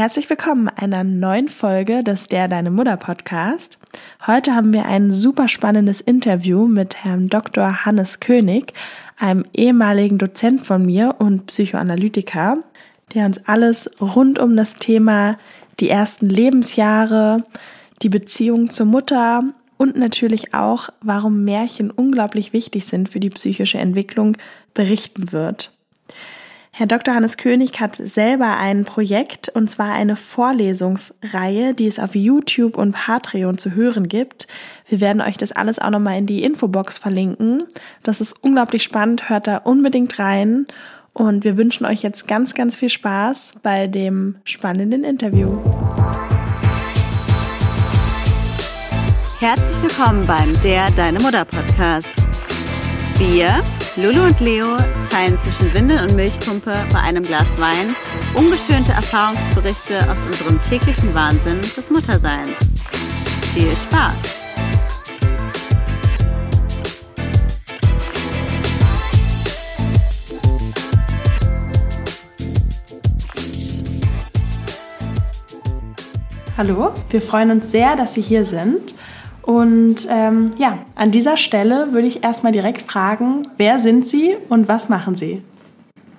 Herzlich willkommen einer neuen Folge des Der Deine Mutter Podcast. Heute haben wir ein super spannendes Interview mit Herrn Dr. Hannes König, einem ehemaligen Dozent von mir und Psychoanalytiker, der uns alles rund um das Thema die ersten Lebensjahre, die Beziehung zur Mutter und natürlich auch, warum Märchen unglaublich wichtig sind für die psychische Entwicklung, berichten wird. Herr Dr. Hannes König hat selber ein Projekt und zwar eine Vorlesungsreihe, die es auf YouTube und Patreon zu hören gibt. Wir werden euch das alles auch nochmal in die Infobox verlinken. Das ist unglaublich spannend, hört da unbedingt rein und wir wünschen euch jetzt ganz, ganz viel Spaß bei dem spannenden Interview. Herzlich willkommen beim Der Deine Mutter Podcast. Wir, Lulu und Leo, teilen zwischen Windel und Milchpumpe bei einem Glas Wein ungeschönte Erfahrungsberichte aus unserem täglichen Wahnsinn des Mutterseins. Viel Spaß! Hallo, wir freuen uns sehr, dass Sie hier sind. Und ähm, ja, an dieser Stelle würde ich erstmal direkt fragen, wer sind Sie und was machen Sie?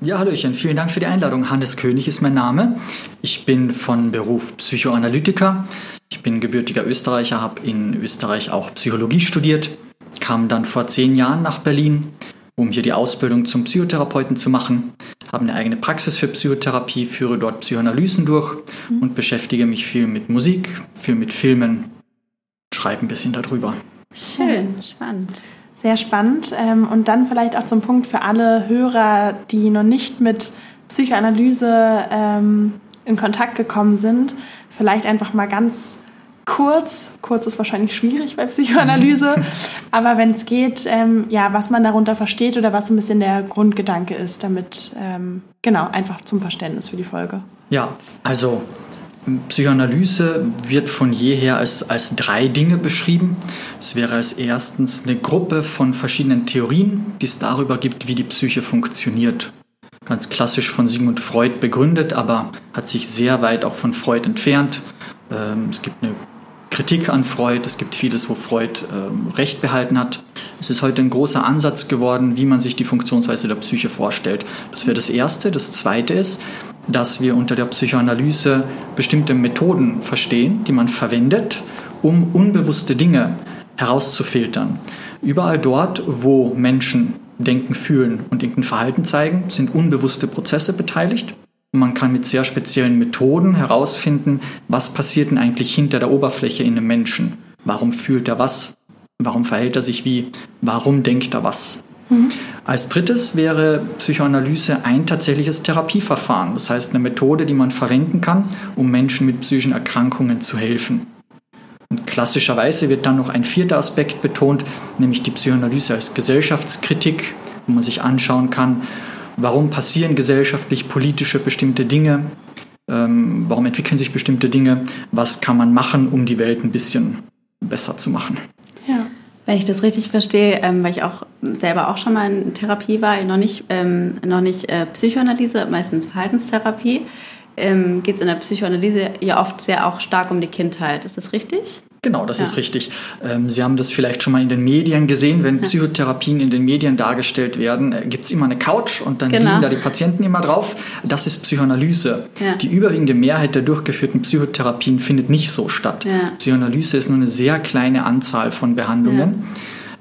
Ja, Hallöchen, vielen Dank für die Einladung. Hannes König ist mein Name. Ich bin von Beruf Psychoanalytiker. Ich bin gebürtiger Österreicher, habe in Österreich auch Psychologie studiert, kam dann vor zehn Jahren nach Berlin, um hier die Ausbildung zum Psychotherapeuten zu machen, habe eine eigene Praxis für Psychotherapie, führe dort Psychoanalysen durch mhm. und beschäftige mich viel mit Musik, viel mit Filmen schreibe ein bisschen darüber. Schön, spannend. Sehr spannend. Ähm, und dann vielleicht auch zum Punkt für alle Hörer, die noch nicht mit Psychoanalyse ähm, in Kontakt gekommen sind. Vielleicht einfach mal ganz kurz, kurz ist wahrscheinlich schwierig bei Psychoanalyse, aber wenn es geht, ähm, ja, was man darunter versteht oder was so ein bisschen der Grundgedanke ist, damit, ähm, genau, einfach zum Verständnis für die Folge. Ja, also Psychoanalyse wird von jeher als, als drei Dinge beschrieben. Es wäre als erstens eine Gruppe von verschiedenen Theorien, die es darüber gibt, wie die Psyche funktioniert. Ganz klassisch von Sigmund Freud begründet, aber hat sich sehr weit auch von Freud entfernt. Ähm, es gibt eine Kritik an Freud, es gibt vieles, wo Freud ähm, recht behalten hat. Es ist heute ein großer Ansatz geworden, wie man sich die Funktionsweise der Psyche vorstellt. Das wäre das Erste. Das Zweite ist, dass wir unter der Psychoanalyse bestimmte Methoden verstehen, die man verwendet, um unbewusste Dinge herauszufiltern. Überall dort, wo Menschen denken, fühlen und irgendein Verhalten zeigen, sind unbewusste Prozesse beteiligt. Man kann mit sehr speziellen Methoden herausfinden, was passiert denn eigentlich hinter der Oberfläche in einem Menschen. Warum fühlt er was? Warum verhält er sich wie? Warum denkt er was? Als drittes wäre Psychoanalyse ein tatsächliches Therapieverfahren, das heißt eine Methode, die man verwenden kann, um Menschen mit psychischen Erkrankungen zu helfen. Und klassischerweise wird dann noch ein vierter Aspekt betont, nämlich die Psychoanalyse als Gesellschaftskritik, wo man sich anschauen kann, warum passieren gesellschaftlich politische bestimmte Dinge, ähm, warum entwickeln sich bestimmte Dinge, was kann man machen, um die Welt ein bisschen besser zu machen. Wenn ich das richtig verstehe, ähm, weil ich auch selber auch schon mal in Therapie war, noch nicht, ähm, noch nicht äh, Psychoanalyse, meistens Verhaltenstherapie, ähm, geht es in der Psychoanalyse ja oft sehr auch stark um die Kindheit. Ist das richtig? Genau, das ja. ist richtig. Ähm, Sie haben das vielleicht schon mal in den Medien gesehen. Wenn Psychotherapien in den Medien dargestellt werden, äh, gibt es immer eine Couch und dann genau. liegen da die Patienten immer drauf. Das ist Psychoanalyse. Ja. Die überwiegende Mehrheit der durchgeführten Psychotherapien findet nicht so statt. Psychoanalyse ist nur eine sehr kleine Anzahl von Behandlungen.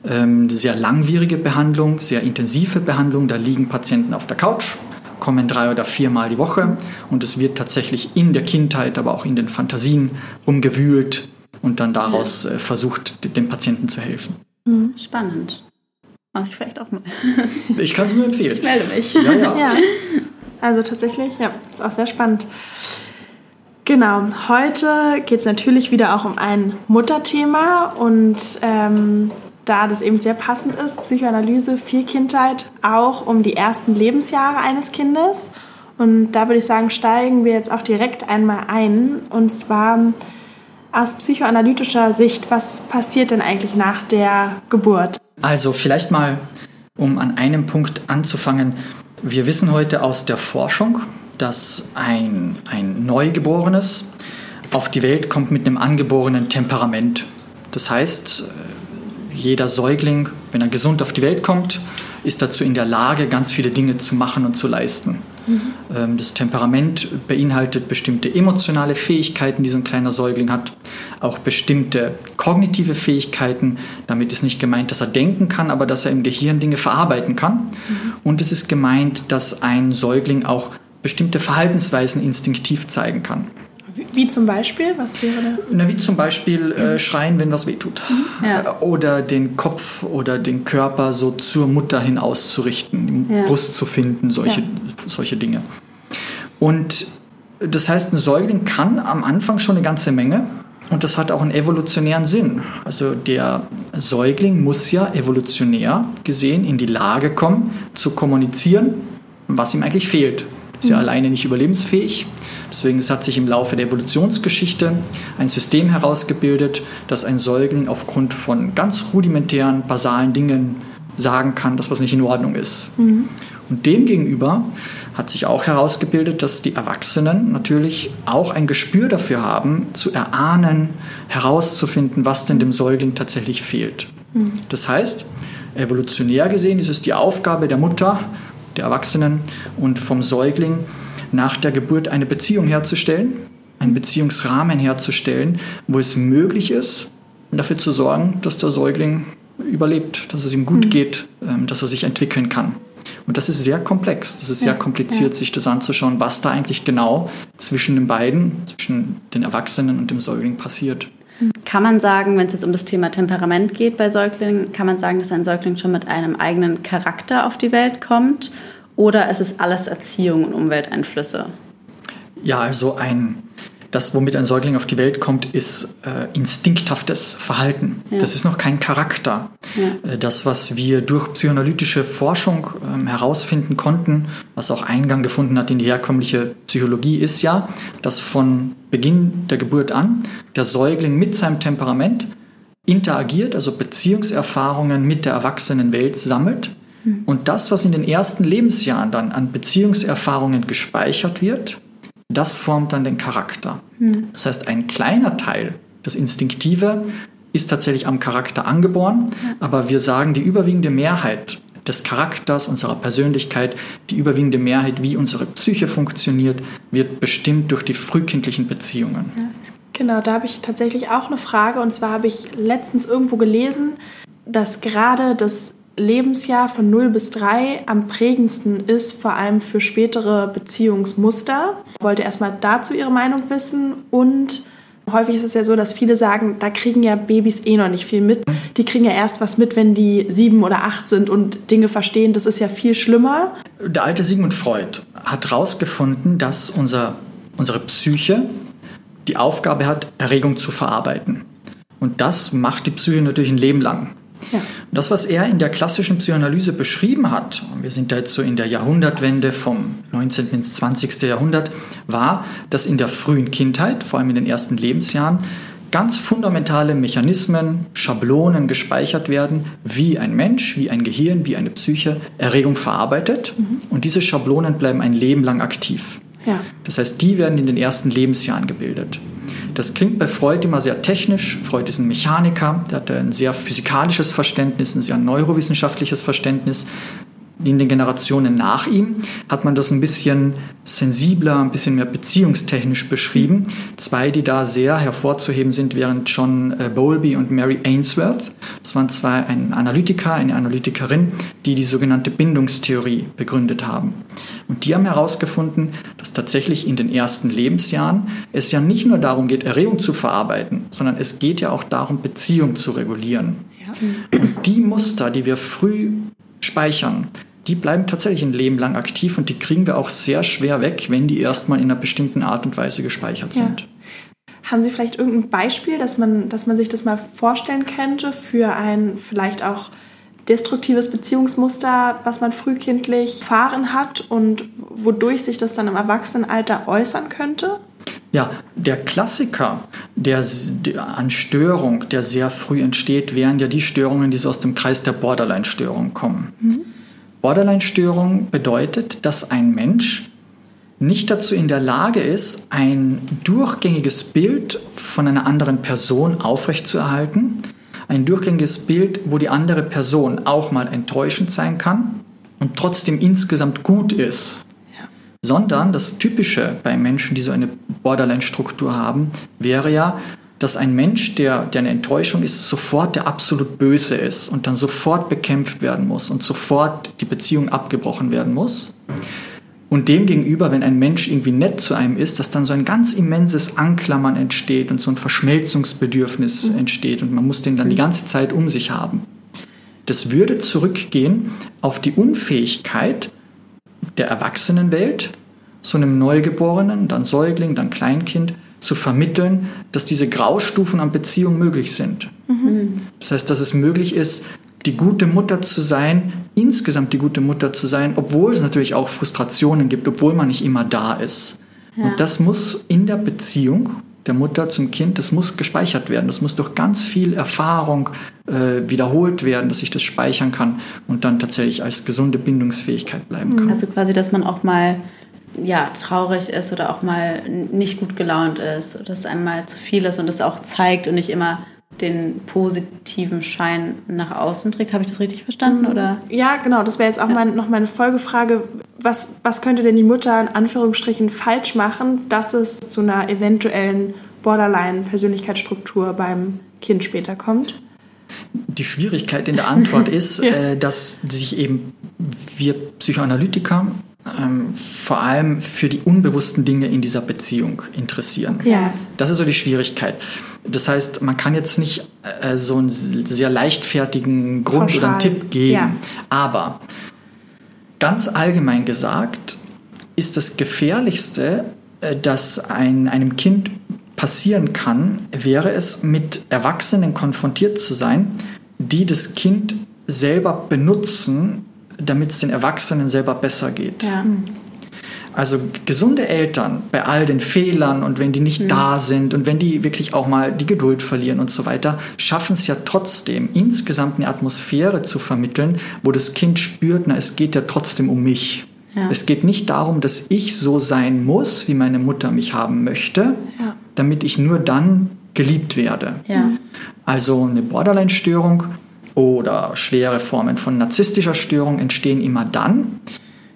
Ähm, sehr langwierige Behandlung, sehr intensive Behandlung. Da liegen Patienten auf der Couch kommen drei oder viermal die Woche und es wird tatsächlich in der Kindheit, aber auch in den Fantasien umgewühlt, und dann daraus äh, versucht, dem Patienten zu helfen. Mhm, spannend. Mache ich vielleicht auch mal. ich kann es nur empfehlen. Ich melde mich. Ja, ja. ja. Also tatsächlich, ja, ist auch sehr spannend. Genau, heute geht es natürlich wieder auch um ein Mutterthema und ähm, da das eben sehr passend ist, Psychoanalyse, viel Kindheit, auch um die ersten Lebensjahre eines Kindes. Und da würde ich sagen, steigen wir jetzt auch direkt einmal ein. Und zwar aus psychoanalytischer Sicht, was passiert denn eigentlich nach der Geburt? Also vielleicht mal, um an einem Punkt anzufangen. Wir wissen heute aus der Forschung, dass ein, ein Neugeborenes auf die Welt kommt mit einem angeborenen Temperament. Das heißt, äh, jeder Säugling, wenn er gesund auf die Welt kommt, ist dazu in der Lage, ganz viele Dinge zu machen und zu leisten. Mhm. Das Temperament beinhaltet bestimmte emotionale Fähigkeiten, die so ein kleiner Säugling hat, auch bestimmte kognitive Fähigkeiten. Damit ist nicht gemeint, dass er denken kann, aber dass er im Gehirn Dinge verarbeiten kann. Mhm. Und es ist gemeint, dass ein Säugling auch bestimmte Verhaltensweisen instinktiv zeigen kann. Wie zum Beispiel? Was wäre da? Na, wie zum Beispiel äh, schreien, wenn was wehtut. Mhm. Ja. Oder den Kopf oder den Körper so zur Mutter hin auszurichten, ja. Brust zu finden, solche, ja. solche Dinge. Und das heißt, ein Säugling kann am Anfang schon eine ganze Menge. Und das hat auch einen evolutionären Sinn. Also der Säugling muss ja evolutionär gesehen in die Lage kommen, zu kommunizieren, was ihm eigentlich fehlt. Ist ja mhm. alleine nicht überlebensfähig. Deswegen hat sich im Laufe der Evolutionsgeschichte ein System herausgebildet, dass ein Säugling aufgrund von ganz rudimentären, basalen Dingen sagen kann, dass was nicht in Ordnung ist. Mhm. Und demgegenüber hat sich auch herausgebildet, dass die Erwachsenen natürlich auch ein Gespür dafür haben, zu erahnen, herauszufinden, was denn dem Säugling tatsächlich fehlt. Mhm. Das heißt, evolutionär gesehen ist es die Aufgabe der Mutter, der Erwachsenen und vom Säugling, nach der Geburt eine Beziehung herzustellen, einen Beziehungsrahmen herzustellen, wo es möglich ist, dafür zu sorgen, dass der Säugling überlebt, dass es ihm gut mhm. geht, ähm, dass er sich entwickeln kann. Und das ist sehr komplex, das ist sehr kompliziert, ja. sich das anzuschauen, was da eigentlich genau zwischen den beiden, zwischen den Erwachsenen und dem Säugling passiert. Kann man sagen, wenn es jetzt um das Thema Temperament geht bei Säuglingen, kann man sagen, dass ein Säugling schon mit einem eigenen Charakter auf die Welt kommt? Oder ist es alles Erziehung und Umwelteinflüsse? Ja, also ein, das, womit ein Säugling auf die Welt kommt, ist äh, instinkthaftes Verhalten. Ja. Das ist noch kein Charakter. Ja. Äh, das, was wir durch psychoanalytische Forschung äh, herausfinden konnten, was auch Eingang gefunden hat in die herkömmliche Psychologie, ist ja, dass von Beginn der Geburt an der Säugling mit seinem Temperament interagiert, also Beziehungserfahrungen mit der erwachsenen Welt sammelt und das, was in den ersten Lebensjahren dann an Beziehungserfahrungen gespeichert wird, das formt dann den Charakter. Mhm. Das heißt, ein kleiner Teil, das Instinktive, ist tatsächlich am Charakter angeboren, ja. aber wir sagen, die überwiegende Mehrheit des Charakters, unserer Persönlichkeit, die überwiegende Mehrheit, wie unsere Psyche funktioniert, wird bestimmt durch die frühkindlichen Beziehungen. Ja. Genau, da habe ich tatsächlich auch eine Frage. Und zwar habe ich letztens irgendwo gelesen, dass gerade das Lebensjahr von 0 bis 3 am prägendsten ist, vor allem für spätere Beziehungsmuster. Ich wollte erstmal dazu Ihre Meinung wissen und häufig ist es ja so, dass viele sagen, da kriegen ja Babys eh noch nicht viel mit. Die kriegen ja erst was mit, wenn die sieben oder acht sind und Dinge verstehen. Das ist ja viel schlimmer. Der alte Sigmund Freud hat herausgefunden, dass unser, unsere Psyche die Aufgabe hat, Erregung zu verarbeiten. Und das macht die Psyche natürlich ein Leben lang. Ja. Das, was er in der klassischen Psychoanalyse beschrieben hat, wir sind da jetzt so in der Jahrhundertwende vom 19. ins 20. Jahrhundert, war, dass in der frühen Kindheit, vor allem in den ersten Lebensjahren, ganz fundamentale Mechanismen, Schablonen gespeichert werden, wie ein Mensch, wie ein Gehirn, wie eine Psyche Erregung verarbeitet. Mhm. Und diese Schablonen bleiben ein Leben lang aktiv. Ja. Das heißt, die werden in den ersten Lebensjahren gebildet. Das klingt bei Freud immer sehr technisch. Freud ist ein Mechaniker, der hat ein sehr physikalisches Verständnis, ein sehr neurowissenschaftliches Verständnis in den Generationen nach ihm hat man das ein bisschen sensibler, ein bisschen mehr beziehungstechnisch beschrieben. Zwei, die da sehr hervorzuheben sind, wären John äh, Bowlby und Mary Ainsworth. Das waren zwei, ein Analytiker, eine Analytikerin, die die sogenannte Bindungstheorie begründet haben. Und die haben herausgefunden, dass tatsächlich in den ersten Lebensjahren es ja nicht nur darum geht, Erregung zu verarbeiten, sondern es geht ja auch darum, Beziehung zu regulieren. Ja. Und die Muster, die wir früh speichern, die bleiben tatsächlich ein Leben lang aktiv und die kriegen wir auch sehr schwer weg, wenn die erstmal in einer bestimmten Art und Weise gespeichert sind. Ja. Haben Sie vielleicht irgendein Beispiel, dass man, dass man sich das mal vorstellen könnte für ein vielleicht auch destruktives Beziehungsmuster, was man frühkindlich erfahren hat und wodurch sich das dann im Erwachsenenalter äußern könnte? Ja, der Klassiker der, der, an Störung, der sehr früh entsteht, wären ja die Störungen, die so aus dem Kreis der Borderline-Störung kommen. Mhm. Borderline-Störung bedeutet, dass ein Mensch nicht dazu in der Lage ist, ein durchgängiges Bild von einer anderen Person aufrechtzuerhalten. Ein durchgängiges Bild, wo die andere Person auch mal enttäuschend sein kann und trotzdem insgesamt gut ist. Ja. Sondern das Typische bei Menschen, die so eine Borderline-Struktur haben, wäre ja, dass ein Mensch, der, der eine Enttäuschung ist, sofort der absolut Böse ist und dann sofort bekämpft werden muss und sofort die Beziehung abgebrochen werden muss. Und demgegenüber, wenn ein Mensch irgendwie nett zu einem ist, dass dann so ein ganz immenses Anklammern entsteht und so ein Verschmelzungsbedürfnis mhm. entsteht und man muss den dann die ganze Zeit um sich haben. Das würde zurückgehen auf die Unfähigkeit der Erwachsenenwelt, so einem Neugeborenen, dann Säugling, dann Kleinkind, zu vermitteln, dass diese Graustufen an Beziehung möglich sind. Mhm. Das heißt, dass es möglich ist, die gute Mutter zu sein, insgesamt die gute Mutter zu sein, obwohl es natürlich auch Frustrationen gibt, obwohl man nicht immer da ist. Ja. Und das muss in der Beziehung der Mutter zum Kind, das muss gespeichert werden. Das muss durch ganz viel Erfahrung äh, wiederholt werden, dass ich das speichern kann und dann tatsächlich als gesunde Bindungsfähigkeit bleiben kann. Also quasi, dass man auch mal ja, traurig ist oder auch mal nicht gut gelaunt ist, oder dass es einmal zu viel ist und das auch zeigt und nicht immer den positiven Schein nach außen trägt. Habe ich das richtig verstanden? Mhm. Oder? Ja, genau. Das wäre jetzt auch ja. mein, noch meine Folgefrage. Was, was könnte denn die Mutter in Anführungsstrichen falsch machen, dass es zu einer eventuellen Borderline-Persönlichkeitsstruktur beim Kind später kommt? Die Schwierigkeit in der Antwort ist, ja. äh, dass sich eben wir Psychoanalytiker ähm, vor allem für die unbewussten Dinge in dieser Beziehung interessieren. Ja. Das ist so die Schwierigkeit. Das heißt, man kann jetzt nicht äh, so einen sehr leichtfertigen Grund Pauschal. oder einen Tipp geben. Ja. Aber ganz allgemein gesagt ist das Gefährlichste, äh, das ein, einem Kind passieren kann, wäre es, mit Erwachsenen konfrontiert zu sein, die das Kind selber benutzen, damit es den Erwachsenen selber besser geht. Ja. Also gesunde Eltern bei all den Fehlern und wenn die nicht mhm. da sind und wenn die wirklich auch mal die Geduld verlieren und so weiter, schaffen es ja trotzdem, insgesamt eine Atmosphäre zu vermitteln, wo das Kind spürt, na, es geht ja trotzdem um mich. Ja. Es geht nicht darum, dass ich so sein muss, wie meine Mutter mich haben möchte, ja. damit ich nur dann geliebt werde. Ja. Also eine Borderline-Störung oder schwere Formen von narzisstischer Störung entstehen immer dann,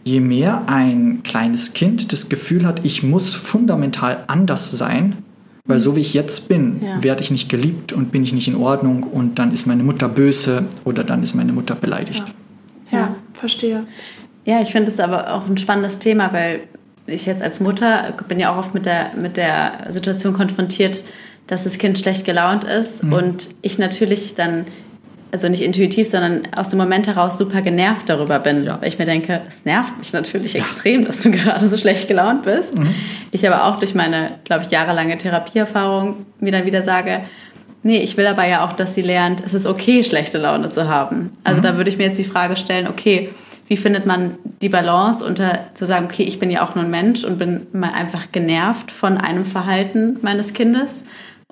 je mehr ein kleines Kind das Gefühl hat, ich muss fundamental anders sein, weil so wie ich jetzt bin, ja. werde ich nicht geliebt und bin ich nicht in Ordnung und dann ist meine Mutter böse oder dann ist meine Mutter beleidigt. Ja, ja verstehe. Ja, ich finde es aber auch ein spannendes Thema, weil ich jetzt als Mutter bin ja auch oft mit der, mit der Situation konfrontiert, dass das Kind schlecht gelaunt ist mhm. und ich natürlich dann also nicht intuitiv, sondern aus dem Moment heraus super genervt darüber bin. Ja. Weil ich mir denke, das nervt mich natürlich ja. extrem, dass du gerade so schlecht gelaunt bist. Mhm. Ich aber auch durch meine, glaube ich, jahrelange Therapieerfahrung mir dann wieder sage, nee, ich will aber ja auch, dass sie lernt, es ist okay, schlechte Laune zu haben. Also mhm. da würde ich mir jetzt die Frage stellen, okay, wie findet man die Balance unter zu sagen, okay, ich bin ja auch nur ein Mensch und bin mal einfach genervt von einem Verhalten meines Kindes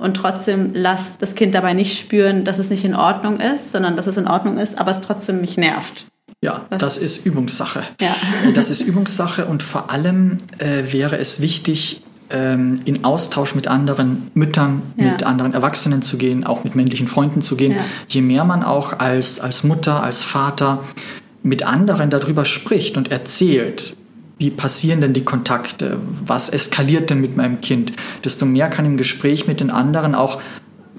und trotzdem lass das Kind dabei nicht spüren, dass es nicht in Ordnung ist, sondern dass es in Ordnung ist, aber es trotzdem mich nervt. Ja, Was? das ist Übungssache. Ja. Das ist Übungssache und vor allem äh, wäre es wichtig, ähm, in Austausch mit anderen Müttern, ja. mit anderen Erwachsenen zu gehen, auch mit männlichen Freunden zu gehen. Ja. Je mehr man auch als, als Mutter, als Vater mit anderen darüber spricht und erzählt, wie passieren denn die Kontakte, was eskaliert denn mit meinem Kind, desto mehr kann im Gespräch mit den anderen auch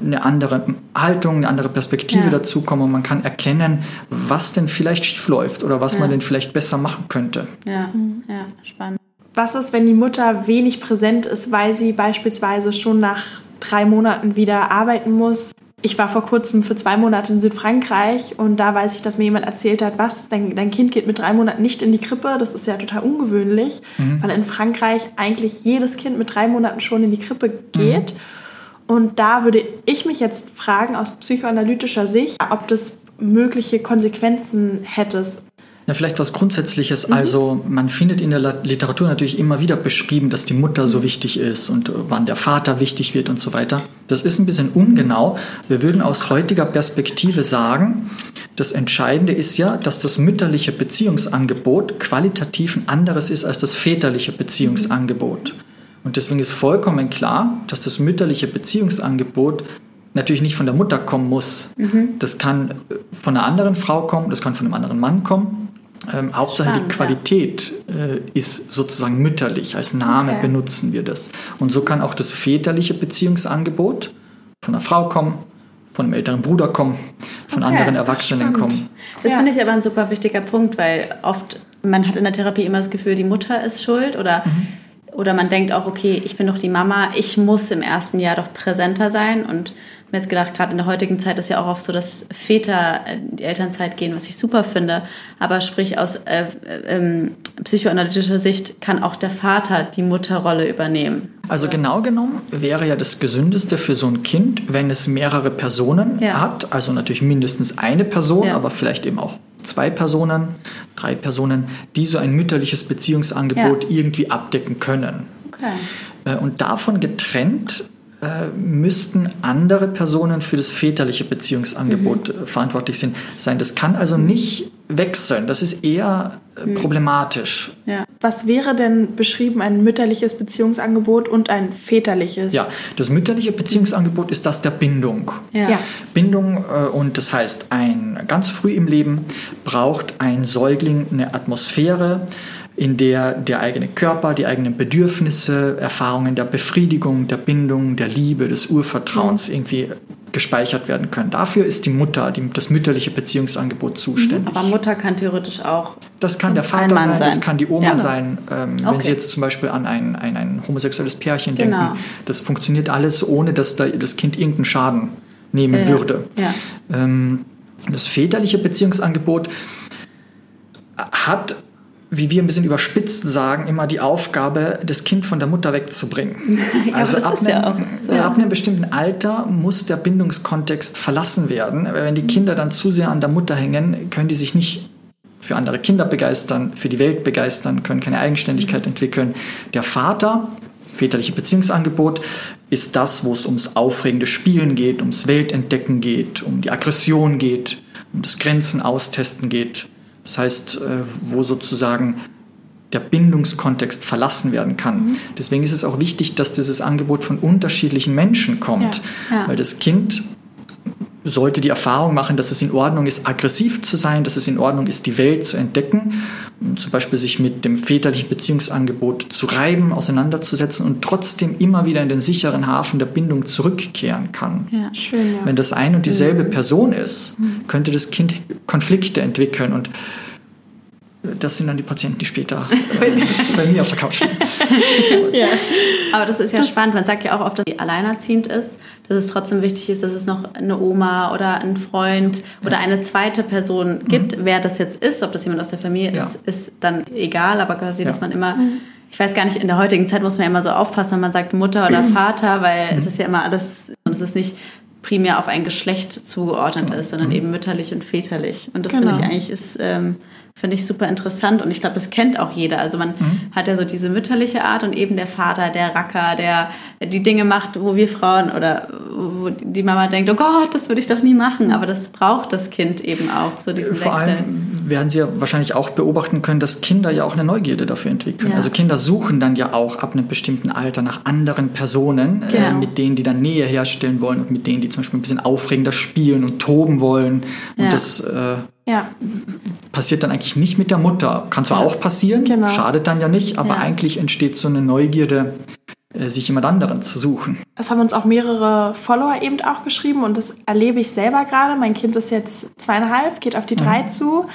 eine andere Haltung, eine andere Perspektive ja. dazukommen und man kann erkennen, was denn vielleicht schief läuft oder was ja. man denn vielleicht besser machen könnte. Ja, mhm. ja, spannend. Was ist, wenn die Mutter wenig präsent ist, weil sie beispielsweise schon nach drei Monaten wieder arbeiten muss? Ich war vor kurzem für zwei Monate in Südfrankreich und da weiß ich, dass mir jemand erzählt hat, was, dein, dein Kind geht mit drei Monaten nicht in die Krippe. Das ist ja total ungewöhnlich, mhm. weil in Frankreich eigentlich jedes Kind mit drei Monaten schon in die Krippe geht. Mhm. Und da würde ich mich jetzt fragen, aus psychoanalytischer Sicht, ob das mögliche Konsequenzen hätte. Ja, vielleicht was Grundsätzliches. Mhm. Also man findet in der Literatur natürlich immer wieder beschrieben, dass die Mutter so wichtig ist und wann der Vater wichtig wird und so weiter. Das ist ein bisschen ungenau. Wir würden aus heutiger Perspektive sagen, das Entscheidende ist ja, dass das mütterliche Beziehungsangebot qualitativ ein anderes ist als das väterliche Beziehungsangebot. Und deswegen ist vollkommen klar, dass das mütterliche Beziehungsangebot natürlich nicht von der Mutter kommen muss. Mhm. Das kann von einer anderen Frau kommen, das kann von einem anderen Mann kommen. Ähm, Hauptsache Spannend, die Qualität ja. äh, ist sozusagen mütterlich. Als Name okay. benutzen wir das. Und so kann auch das väterliche Beziehungsangebot von einer Frau kommen, von einem älteren Bruder kommen, von okay, anderen Erwachsenen kommen. Das ja. finde ich aber ein super wichtiger Punkt, weil oft man hat in der Therapie immer das Gefühl, die Mutter ist schuld oder mhm. oder man denkt auch, okay, ich bin doch die Mama, ich muss im ersten Jahr doch präsenter sein und mir jetzt gedacht, gerade in der heutigen Zeit ist ja auch oft so, dass Väter in die Elternzeit gehen, was ich super finde. Aber sprich aus äh, äh, psychoanalytischer Sicht kann auch der Vater die Mutterrolle übernehmen. Also genau genommen wäre ja das Gesündeste für so ein Kind, wenn es mehrere Personen ja. hat. Also natürlich mindestens eine Person, ja. aber vielleicht eben auch zwei Personen, drei Personen, die so ein mütterliches Beziehungsangebot ja. irgendwie abdecken können. Okay. Äh, und davon getrennt äh, müssten andere Personen für das väterliche Beziehungsangebot mhm. verantwortlich sind, sein. Das kann also nicht wechseln. Das ist eher äh, mhm. problematisch. Ja. Was wäre denn beschrieben ein mütterliches Beziehungsangebot und ein väterliches? Ja, das mütterliche Beziehungsangebot ist das der Bindung. Ja. ja. Bindung äh, und das heißt, ein ganz früh im Leben braucht ein Säugling eine Atmosphäre, in der der eigene Körper, die eigenen Bedürfnisse, Erfahrungen der Befriedigung, der Bindung, der Liebe, des Urvertrauens irgendwie gespeichert werden können. Dafür ist die Mutter, die, das mütterliche Beziehungsangebot zuständig. Aber Mutter kann theoretisch auch. Das kann der Vater sein, sein, das kann die Oma ja. sein. Ähm, okay. Wenn Sie jetzt zum Beispiel an ein, ein, ein homosexuelles Pärchen genau. denken, das funktioniert alles, ohne dass da das Kind irgendeinen Schaden nehmen ja, würde. Ja. Ähm, das väterliche Beziehungsangebot hat wie wir ein bisschen überspitzt sagen, immer die Aufgabe, das Kind von der Mutter wegzubringen. ja, also ab einem, ja so. ab einem, bestimmten Alter muss der Bindungskontext verlassen werden. Wenn die Kinder dann zu sehr an der Mutter hängen, können die sich nicht für andere Kinder begeistern, für die Welt begeistern, können keine Eigenständigkeit entwickeln. Der Vater, väterliche Beziehungsangebot, ist das, wo es ums aufregende Spielen geht, ums Weltentdecken geht, um die Aggression geht, um das Grenzen austesten geht, das heißt, äh, wo sozusagen der Bindungskontext verlassen werden kann. Mhm. Deswegen ist es auch wichtig, dass dieses Angebot von unterschiedlichen Menschen kommt, ja, ja. weil das Kind sollte die Erfahrung machen, dass es in Ordnung ist, aggressiv zu sein, dass es in Ordnung ist, die Welt zu entdecken, zum Beispiel sich mit dem väterlichen Beziehungsangebot zu reiben, auseinanderzusetzen und trotzdem immer wieder in den sicheren Hafen der Bindung zurückkehren kann. Ja, schön, ja. Wenn das ein und dieselbe mhm. Person ist, mhm. könnte das Kind Konflikte entwickeln und das sind dann die Patienten, die später äh, bei mir auf der Couch liegen. ja. Aber das ist ja das spannend. Man sagt ja auch oft, dass sie alleinerziehend ist, dass es trotzdem wichtig ist, dass es noch eine Oma oder einen Freund ja. oder eine zweite Person gibt. Mhm. Wer das jetzt ist, ob das jemand aus der Familie ja. ist, ist dann egal. Aber quasi, ja. dass man immer mhm. ich weiß gar nicht, in der heutigen Zeit muss man ja immer so aufpassen, wenn man sagt Mutter oder Vater, weil mhm. es ist ja immer alles, und es ist nicht primär auf ein Geschlecht zugeordnet ist, sondern mhm. eben mütterlich und väterlich. Und das genau. finde ich eigentlich ist ähm, Finde ich super interessant und ich glaube, das kennt auch jeder. Also man mhm. hat ja so diese mütterliche Art und eben der Vater, der Racker, der die Dinge macht, wo wir Frauen oder wo die Mama denkt, oh Gott, das würde ich doch nie machen. Aber das braucht das Kind eben auch, so diesen Vor Wechsel. allem werden Sie ja wahrscheinlich auch beobachten können, dass Kinder ja auch eine Neugierde dafür entwickeln. Ja. Also Kinder suchen dann ja auch ab einem bestimmten Alter nach anderen Personen, äh, genau. äh, mit denen die dann Nähe herstellen wollen und mit denen die zum Beispiel ein bisschen aufregender spielen und toben wollen. Und ja. das äh, ja. Passiert dann eigentlich nicht mit der Mutter. Kann zwar auch passieren, genau. schadet dann ja nicht, aber ja. eigentlich entsteht so eine Neugierde, äh, sich jemand anderen zu suchen. Das haben uns auch mehrere Follower eben auch geschrieben und das erlebe ich selber gerade. Mein Kind ist jetzt zweieinhalb, geht auf die drei mhm. zu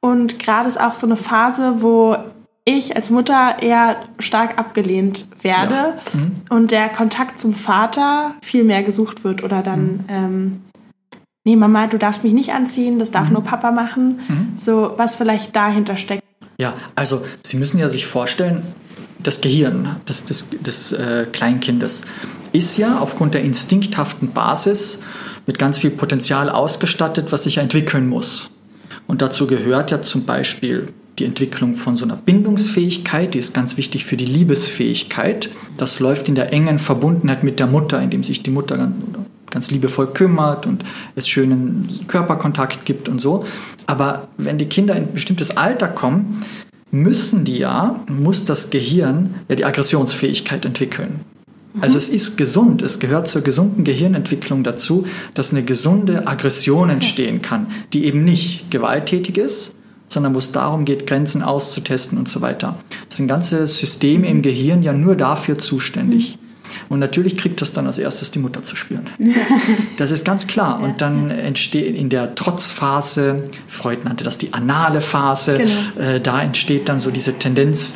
und gerade ist auch so eine Phase, wo ich als Mutter eher stark abgelehnt werde ja. mhm. und der Kontakt zum Vater viel mehr gesucht wird oder dann mhm. ähm, nee, Mama, du darfst mich nicht anziehen, das darf mhm. nur Papa machen. Mhm. So, was vielleicht dahinter steckt. Ja, also Sie müssen ja sich vorstellen, das Gehirn des, des, des äh, Kleinkindes ist ja aufgrund der instinkthaften Basis mit ganz viel Potenzial ausgestattet, was sich ja entwickeln muss. Und dazu gehört ja zum Beispiel die Entwicklung von so einer Bindungsfähigkeit, die ist ganz wichtig für die Liebesfähigkeit. Das läuft in der engen Verbundenheit mit der Mutter, indem sich die Mutter ganz liebevoll kümmert und es schönen Körperkontakt gibt und so. Aber wenn die Kinder in ein bestimmtes Alter kommen, müssen die ja, muss das Gehirn ja die Aggressionsfähigkeit entwickeln. Also es ist gesund, es gehört zur gesunden Gehirnentwicklung dazu, dass eine gesunde Aggression entstehen kann, die eben nicht gewalttätig ist, sondern wo es darum geht, Grenzen auszutesten und so weiter. Das sind ganze Systeme im Gehirn ja nur dafür zuständig. Und natürlich kriegt das dann als erstes die Mutter zu spüren. Das ist ganz klar. Und dann entsteht in der Trotzphase, Freud nannte das die anale Phase, genau. äh, da entsteht dann so diese Tendenz,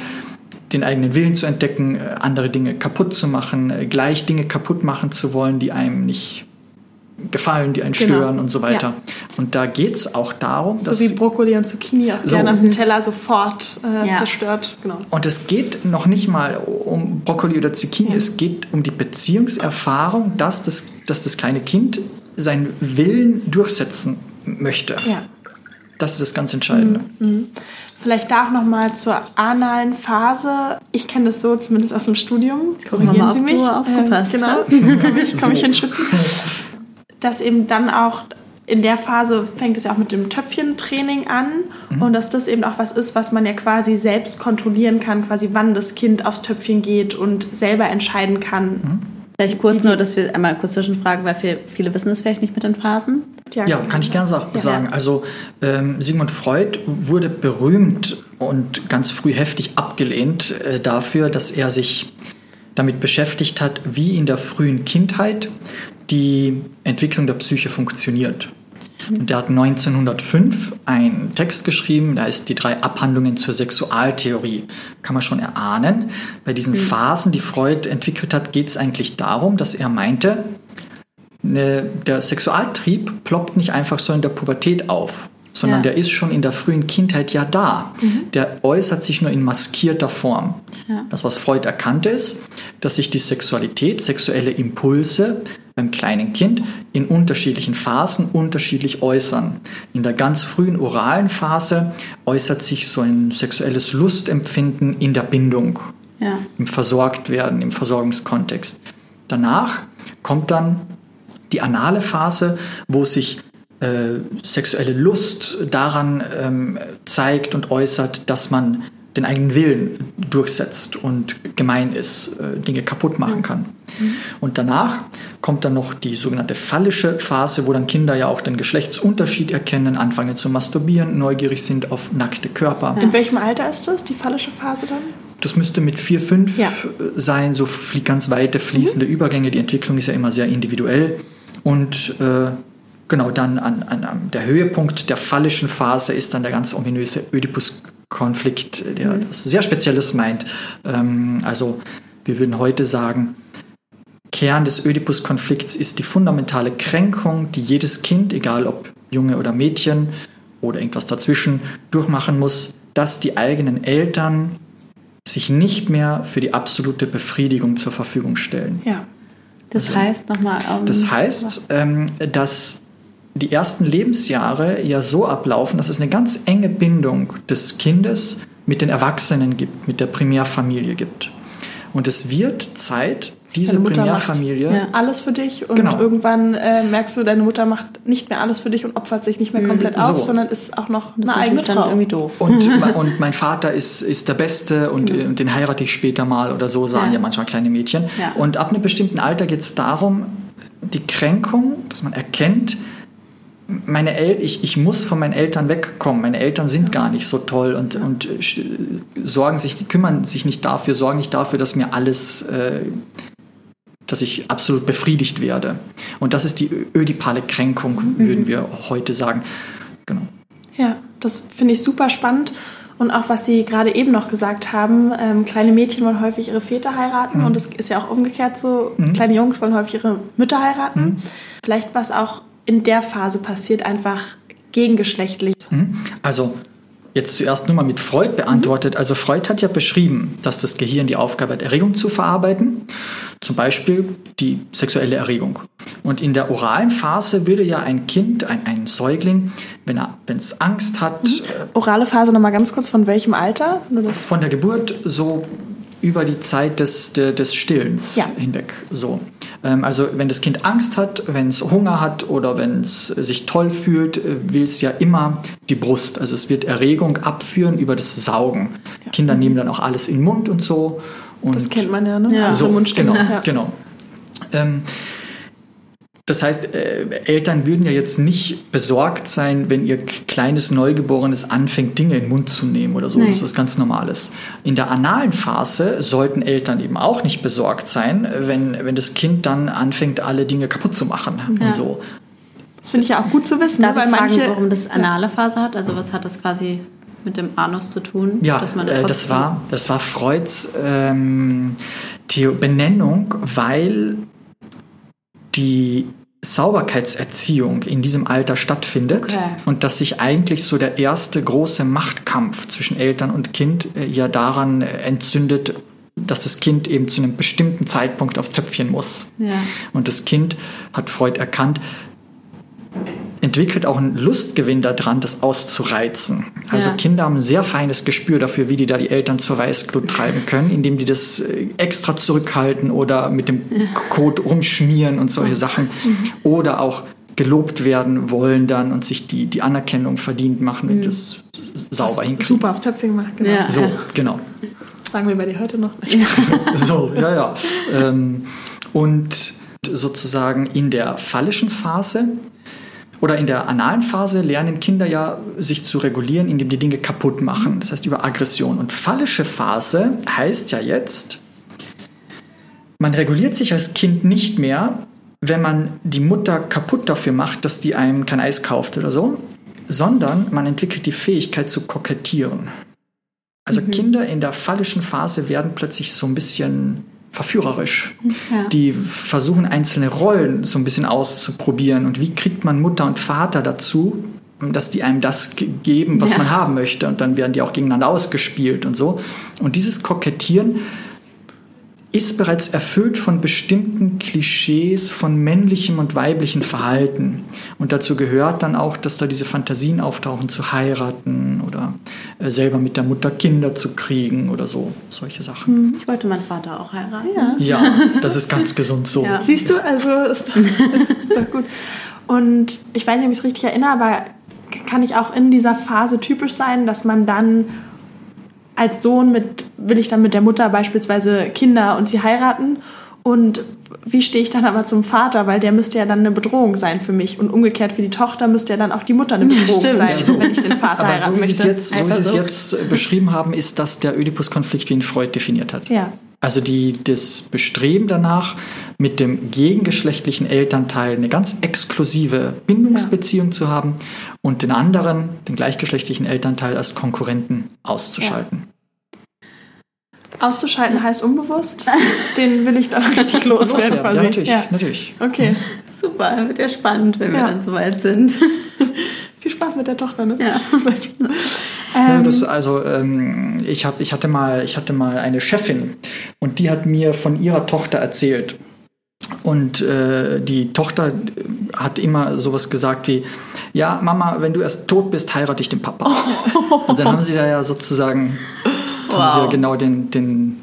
den eigenen Willen zu entdecken, äh, andere Dinge kaputt zu machen, äh, gleich Dinge kaputt machen zu wollen, die einem nicht gefallen, die einen genau. stören und so weiter. Ja. Und da geht es auch darum, so dass... So wie Brokkoli und Zucchini auch so, gerne auf dem Teller sofort äh, ja. zerstört. Genau. Und es geht noch nicht mal um Brokkoli oder Zucchini, ja. es geht um die Beziehungserfahrung, dass das, dass das kleine Kind seinen Willen durchsetzen möchte. Ja. Das ist das ganz Entscheidende. Mhm. mhm. Vielleicht da auch nochmal zur analen Phase. Ich kenne das so, zumindest aus dem Studium. Korrigieren Sie mich. Du aufgepasst äh, genau, komme ich, komm ich in Schwitzen. Dass eben dann auch in der Phase fängt es ja auch mit dem Töpfchentraining an mhm. und dass das eben auch was ist, was man ja quasi selbst kontrollieren kann, quasi wann das Kind aufs Töpfchen geht und selber entscheiden kann. Mhm. Vielleicht kurz nur, dass wir einmal kurz zwischenfragen, weil viele wissen es vielleicht nicht mit den Phasen. Ja, ja kann ich gerne sagen. Ja. Also ähm, Sigmund Freud wurde berühmt und ganz früh heftig abgelehnt äh, dafür, dass er sich damit beschäftigt hat, wie in der frühen Kindheit die Entwicklung der Psyche funktioniert. Und der hat 1905 einen Text geschrieben, da ist die drei Abhandlungen zur Sexualtheorie. Kann man schon erahnen. Bei diesen mhm. Phasen, die Freud entwickelt hat, geht es eigentlich darum, dass er meinte, ne, der Sexualtrieb ploppt nicht einfach so in der Pubertät auf, sondern ja. der ist schon in der frühen Kindheit ja da. Mhm. Der äußert sich nur in maskierter Form. Ja. Das, was Freud erkannte, ist, dass sich die Sexualität, sexuelle Impulse beim kleinen Kind in unterschiedlichen Phasen unterschiedlich äußern. In der ganz frühen oralen Phase äußert sich so ein sexuelles Lustempfinden in der Bindung, ja. im Versorgtwerden, im Versorgungskontext. Danach kommt dann die anale Phase, wo sich äh, sexuelle Lust daran ähm, zeigt und äußert, dass man den eigenen Willen durchsetzt und gemein ist, äh, Dinge kaputt machen kann. Mhm. Und danach kommt dann noch die sogenannte phallische Phase, wo dann Kinder ja auch den Geschlechtsunterschied erkennen, anfangen zu masturbieren, neugierig sind auf nackte Körper. In welchem Alter ist das, die phallische Phase dann? Das müsste mit 4, 5 ja. sein, so ganz weite fließende mhm. Übergänge. Die Entwicklung ist ja immer sehr individuell. Und äh, genau dann an, an, an, der Höhepunkt der phallischen Phase ist dann der ganz ominöse Ödipus Konflikt, der mhm. was sehr Spezielles meint. Ähm, also wir würden heute sagen, Kern des Ödipus-Konflikts ist die fundamentale Kränkung, die jedes Kind, egal ob Junge oder Mädchen oder irgendwas dazwischen, durchmachen muss, dass die eigenen Eltern sich nicht mehr für die absolute Befriedigung zur Verfügung stellen. Ja. Das also, heißt nochmal. Um, das heißt, ähm, dass die ersten Lebensjahre ja so ablaufen, dass es eine ganz enge Bindung des Kindes mit den Erwachsenen gibt, mit der Primärfamilie gibt. Und es wird Zeit, diese Primärfamilie. Ja. Alles für dich und genau. irgendwann äh, merkst du, deine Mutter macht nicht mehr alles für dich und opfert sich nicht mehr komplett so. auf, sondern ist auch noch eine eigene Frau. irgendwie doof. Und, und mein Vater ist, ist der Beste und, genau. und den heirate ich später mal oder so, sagen ja, ja manchmal kleine Mädchen. Ja. Und ab einem bestimmten Alter geht es darum, die Kränkung, dass man erkennt, meine El ich, ich muss von meinen Eltern wegkommen. Meine Eltern sind gar nicht so toll und, und äh, sorgen sich, kümmern sich nicht dafür, sorgen nicht dafür, dass mir alles, äh, dass ich absolut befriedigt werde. Und das ist die ödipale Kränkung, mhm. würden wir heute sagen. Genau. Ja, das finde ich super spannend. Und auch was Sie gerade eben noch gesagt haben, ähm, kleine Mädchen wollen häufig ihre Väter heiraten mhm. und es ist ja auch umgekehrt so, mhm. kleine Jungs wollen häufig ihre Mütter heiraten. Mhm. Vielleicht was auch in der Phase passiert, einfach gegengeschlechtlich? Mhm. Also jetzt zuerst nur mal mit Freud beantwortet. Also Freud hat ja beschrieben, dass das Gehirn die Aufgabe hat, Erregung zu verarbeiten, zum Beispiel die sexuelle Erregung. Und in der oralen Phase würde ja ein Kind, ein, ein Säugling, wenn es Angst hat. Mhm. Orale Phase nochmal ganz kurz, von welchem Alter? Von der Geburt so über die Zeit des, de, des Stillens Ja. hinweg. So. Ähm, also wenn das Kind Angst hat, wenn es Hunger hat oder wenn es sich toll fühlt, äh, will es ja immer die Brust. Also es wird Erregung abführen über das Saugen. Kinder nehmen dann auch alles in den Mund und so. Und Das kennt man ja, ne? Ja. Also so, Mundstimme. genau, Ja. genau. Ähm, das heißt, äh, Eltern würden ja jetzt nicht besorgt sein, wenn ihr kleines Neugeborenes anfängt, Dinge in den Mund zu nehmen oder so. Nee. Das ist was ganz Normales. In der analen Phase sollten Eltern eben auch nicht besorgt sein, wenn, wenn das Kind dann anfängt, alle Dinge kaputt zu machen Ja. und so. Das finde ich ja auch gut zu wissen, Darf ne? ich weil fragen, manche. warum das anale Phase hat? Also was hat das quasi mit dem Anus zu tun? Ja, dass man äh, das, war, das war Freuds ähm, Benennung, weil die Sauberkeitserziehung in diesem Alter stattfindet Okay. und dass sich eigentlich so der erste große Machtkampf zwischen Eltern und Kind äh, ja daran äh, entzündet, dass das Kind eben zu einem bestimmten Zeitpunkt aufs Töpfchen muss. Ja. Und das Kind, hat Freud erkannt, entwickelt auch einen Lustgewinn daran, das auszureizen. Also Ja. Kinder haben ein sehr feines Gespür dafür, wie die da die Eltern zur Weißglut treiben können, indem die das äh, extra zurückhalten oder mit dem Kot rumschmieren und solche Sachen. Oder auch gelobt werden wollen dann und sich die, die Anerkennung verdient machen, wenn die das sauber hinkriegen. Super aufs Töpfchen gemacht, genau. Ja. So, genau. Das sagen wir bei dir heute noch. So, ja, ja. Ähm, und sozusagen in der phallischen Phase oder in der analen Phase lernen Kinder ja, sich zu regulieren, indem die Dinge kaputt machen. Das heißt über Aggression. Und phallische Phase heißt ja jetzt, man reguliert sich als Kind nicht mehr, wenn man die Mutter kaputt dafür macht, dass die einem kein Eis kauft oder so, sondern man entwickelt die Fähigkeit zu kokettieren. Also Kinder in der phallischen Phase werden plötzlich so ein bisschen verführerisch. Ja. Die versuchen einzelne Rollen so ein bisschen auszuprobieren und wie kriegt man Mutter und Vater dazu, dass die einem das ge- geben, was Ja. man haben möchte und dann werden die auch gegeneinander ausgespielt und so. Und dieses Kokettieren ist bereits erfüllt von bestimmten Klischees von männlichem und weiblichem Verhalten. Und dazu gehört dann auch, dass da diese Fantasien auftauchen, zu heiraten oder äh, selber mit der Mutter Kinder zu kriegen oder so, solche Sachen. Ich wollte meinen Vater auch heiraten. Ja. Ja, das ist ganz gesund so. Ja. Siehst du, also ist doch, ist doch gut. Und ich weiß nicht, ob ich es richtig erinnere, aber kann ich auch in dieser Phase typisch sein, dass man dann als Sohn mit, will ich dann mit der Mutter beispielsweise Kinder und sie heiraten und wie stehe ich dann aber zum Vater, weil der müsste ja dann eine Bedrohung sein für mich und umgekehrt für die Tochter müsste ja dann auch die Mutter eine Bedrohung stimmt. sein, Ja, so. wenn ich den Vater Aber so heiraten es möchte. jetzt, so wie Sie es jetzt beschrieben haben, ist das der Oedipus-Konflikt, wie ihn Freud definiert hat. Ja. Also die, das Bestreben danach, mit dem gegengeschlechtlichen Elternteil eine ganz exklusive Bindungsbeziehung zu haben und den anderen, den gleichgeschlechtlichen Elternteil als Konkurrenten auszuschalten. Auszuschalten heißt unbewusst, den will ich dann richtig loswerden. Ja, natürlich, Ja. natürlich. Okay. Super, wird ja spannend, wenn wir Ja. dann soweit sind. Viel Spaß mit der Tochter, ne? Ja. Ja, das, also ähm, ich, hab, ich, hatte mal, ich hatte mal eine Chefin und die hat mir von ihrer Tochter erzählt. Und äh, die Tochter äh, hat immer sowas gesagt wie, ja, Mama, wenn du erst tot bist, heirate ich den Papa. Und dann haben sie da ja sozusagen haben sie ja Wow. genau den, den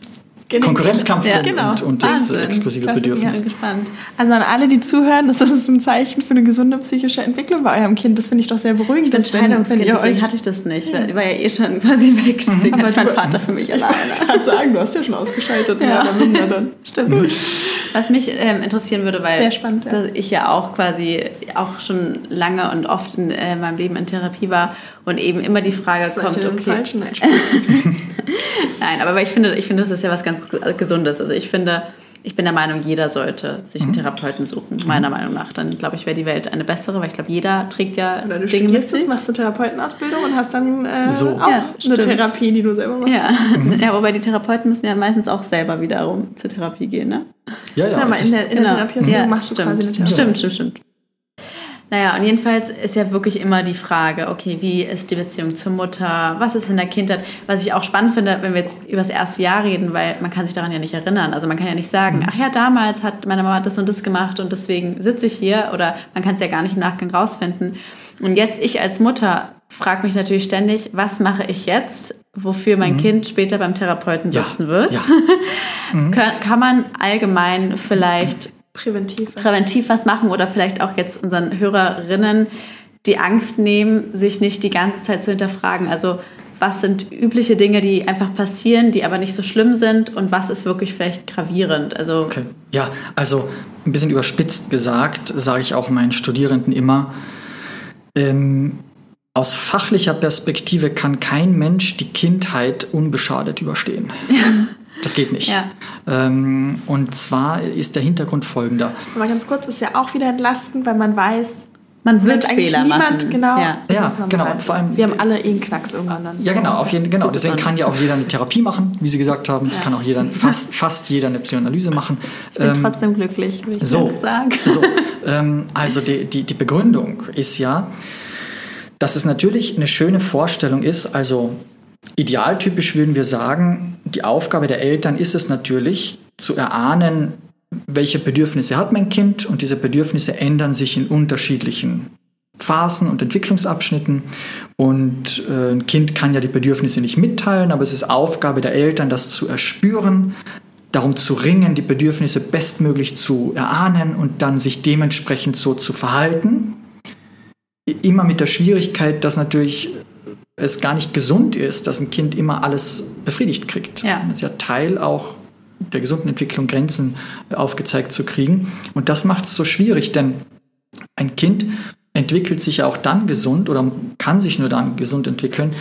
Genau. Konkurrenzkampf Ja, genau. und, und das Wahnsinn. exklusive Klasse, Bedürfnis. Ich bin gespannt. Also an alle, die zuhören, das ist ein Zeichen für eine gesunde psychische Entwicklung bei eurem Kind. Das finde ich doch sehr beruhigend. Ich bin dass wenn, wenn Scheidungskind, deswegen euch hatte ich das nicht. weil Ich war ja eh schon quasi weg, deswegen Aber hatte ich meinen Vater für mich alleine. gerade sagen, du hast ja schon ausgeschaltet, Ja. mehr oder minder dann. Stimmt. Was mich ähm, interessieren würde, weil spannend, ja. ich ja auch quasi auch schon lange und oft in äh, meinem Leben in Therapie war und eben immer die Frage Vielleicht kommt, okay, falschen Nein, Nein, aber ich finde, ich finde, das ist ja was ganz Gesundes. Also ich finde, ich bin der Meinung, jeder sollte sich Mhm. einen Therapeuten suchen, meiner Meinung nach. Dann glaube ich, wäre die Welt eine bessere, weil ich glaube, jeder trägt ja Oder du Dinge studierst sich. machst eine Therapeutenausbildung und hast dann äh, So. auch Ja, eine stimmt. Therapie, die du selber machst. Ja. ja, wobei die Therapeuten müssen ja meistens auch selber wiederum zur Therapie gehen, ne? Ja, ja. Es in der, in der Therapieausbildung Ja, machst du stimmt. quasi eine Therapie. Stimmt, stimmt, stimmt. Naja, und jedenfalls ist ja wirklich immer die Frage, okay, wie ist die Beziehung zur Mutter? Was ist in der Kindheit? Was ich auch spannend finde, wenn wir jetzt über das erste Jahr reden, weil man kann sich daran ja nicht erinnern. Also man kann ja nicht sagen, ach ja, damals hat meine Mama das und das gemacht und deswegen sitze ich hier. Oder man kann es ja gar nicht im Nachgang rausfinden. Und jetzt, ich als Mutter, frage mich natürlich ständig, was mache ich jetzt? wofür mein mhm. Kind später beim Therapeuten sitzen ja. wird. Ja. mhm. kann, kann man allgemein vielleicht präventiv, präventiv was machen oder vielleicht auch jetzt unseren Hörerinnen die Angst nehmen, sich nicht die ganze Zeit zu hinterfragen. Also was sind übliche Dinge, die einfach passieren, die aber nicht so schlimm sind und was ist wirklich vielleicht gravierend? Also okay. Ja, also ein bisschen überspitzt gesagt, sage ich auch meinen Studierenden immer, ähm, aus fachlicher Perspektive kann kein Mensch die Kindheit unbeschadet überstehen. Ja. Das geht nicht. Ja. Ähm, und zwar ist der Hintergrund folgender. Aber ganz kurz ist ja auch wieder entlastend, weil man weiß, man wird Fehler niemand, machen. Genau, ja, ja genau. Und vor allem, wir haben alle eh einen Knacks irgendwann dann. Ja, genau, auf jeden, genau. Deswegen kann ja auch jeder eine Therapie machen, wie Sie gesagt haben. Es ja. kann auch jeder, fast, fast jeder eine Psychoanalyse machen. Ich bin ähm, trotzdem glücklich, wie ich so, sagen. So, ähm, also die, die, die Begründung ist ja, dass es natürlich eine schöne Vorstellung ist, also idealtypisch würden wir sagen, die Aufgabe der Eltern ist es natürlich, zu erahnen, welche Bedürfnisse hat mein Kind und diese Bedürfnisse ändern sich in unterschiedlichen Phasen und Entwicklungsabschnitten. Und äh, ein Kind kann ja die Bedürfnisse nicht mitteilen, aber es ist Aufgabe der Eltern, das zu erspüren, darum zu ringen, die Bedürfnisse bestmöglich zu erahnen und dann sich dementsprechend so zu verhalten. Immer mit der Schwierigkeit, dass natürlich es gar nicht gesund ist, dass ein Kind immer alles befriedigt kriegt. Ja. Das ist ja Teil auch der gesunden Entwicklung Grenzen aufgezeigt zu kriegen. Und das macht es so schwierig, denn ein Kind entwickelt sich ja auch dann gesund oder kann sich nur dann gesund entwickeln,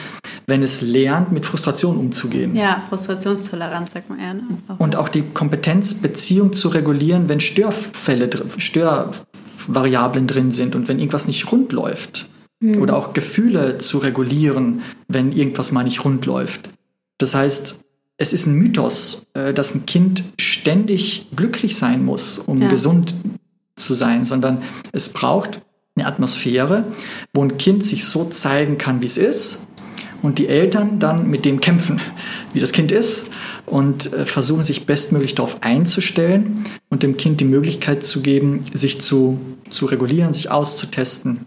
wenn es lernt, mit Frustration umzugehen. Ja, Frustrationstoleranz sagt man eher. Ne? Und auch die Kompetenz, Beziehung zu regulieren, wenn Störfälle, Störvariablen drin sind und wenn irgendwas nicht rund läuft. Mhm. Oder auch Gefühle zu regulieren, wenn irgendwas mal nicht rund läuft. Das heißt, es ist ein Mythos, äh, dass ein Kind ständig glücklich sein muss, um ja. gesund zu sein, sondern es braucht eine Atmosphäre, wo ein Kind sich so zeigen kann, wie es ist und die Eltern dann mit dem kämpfen, wie das Kind ist und äh, versuchen sich bestmöglich darauf einzustellen und dem Kind die Möglichkeit zu geben, sich zu, zu regulieren, sich auszutesten.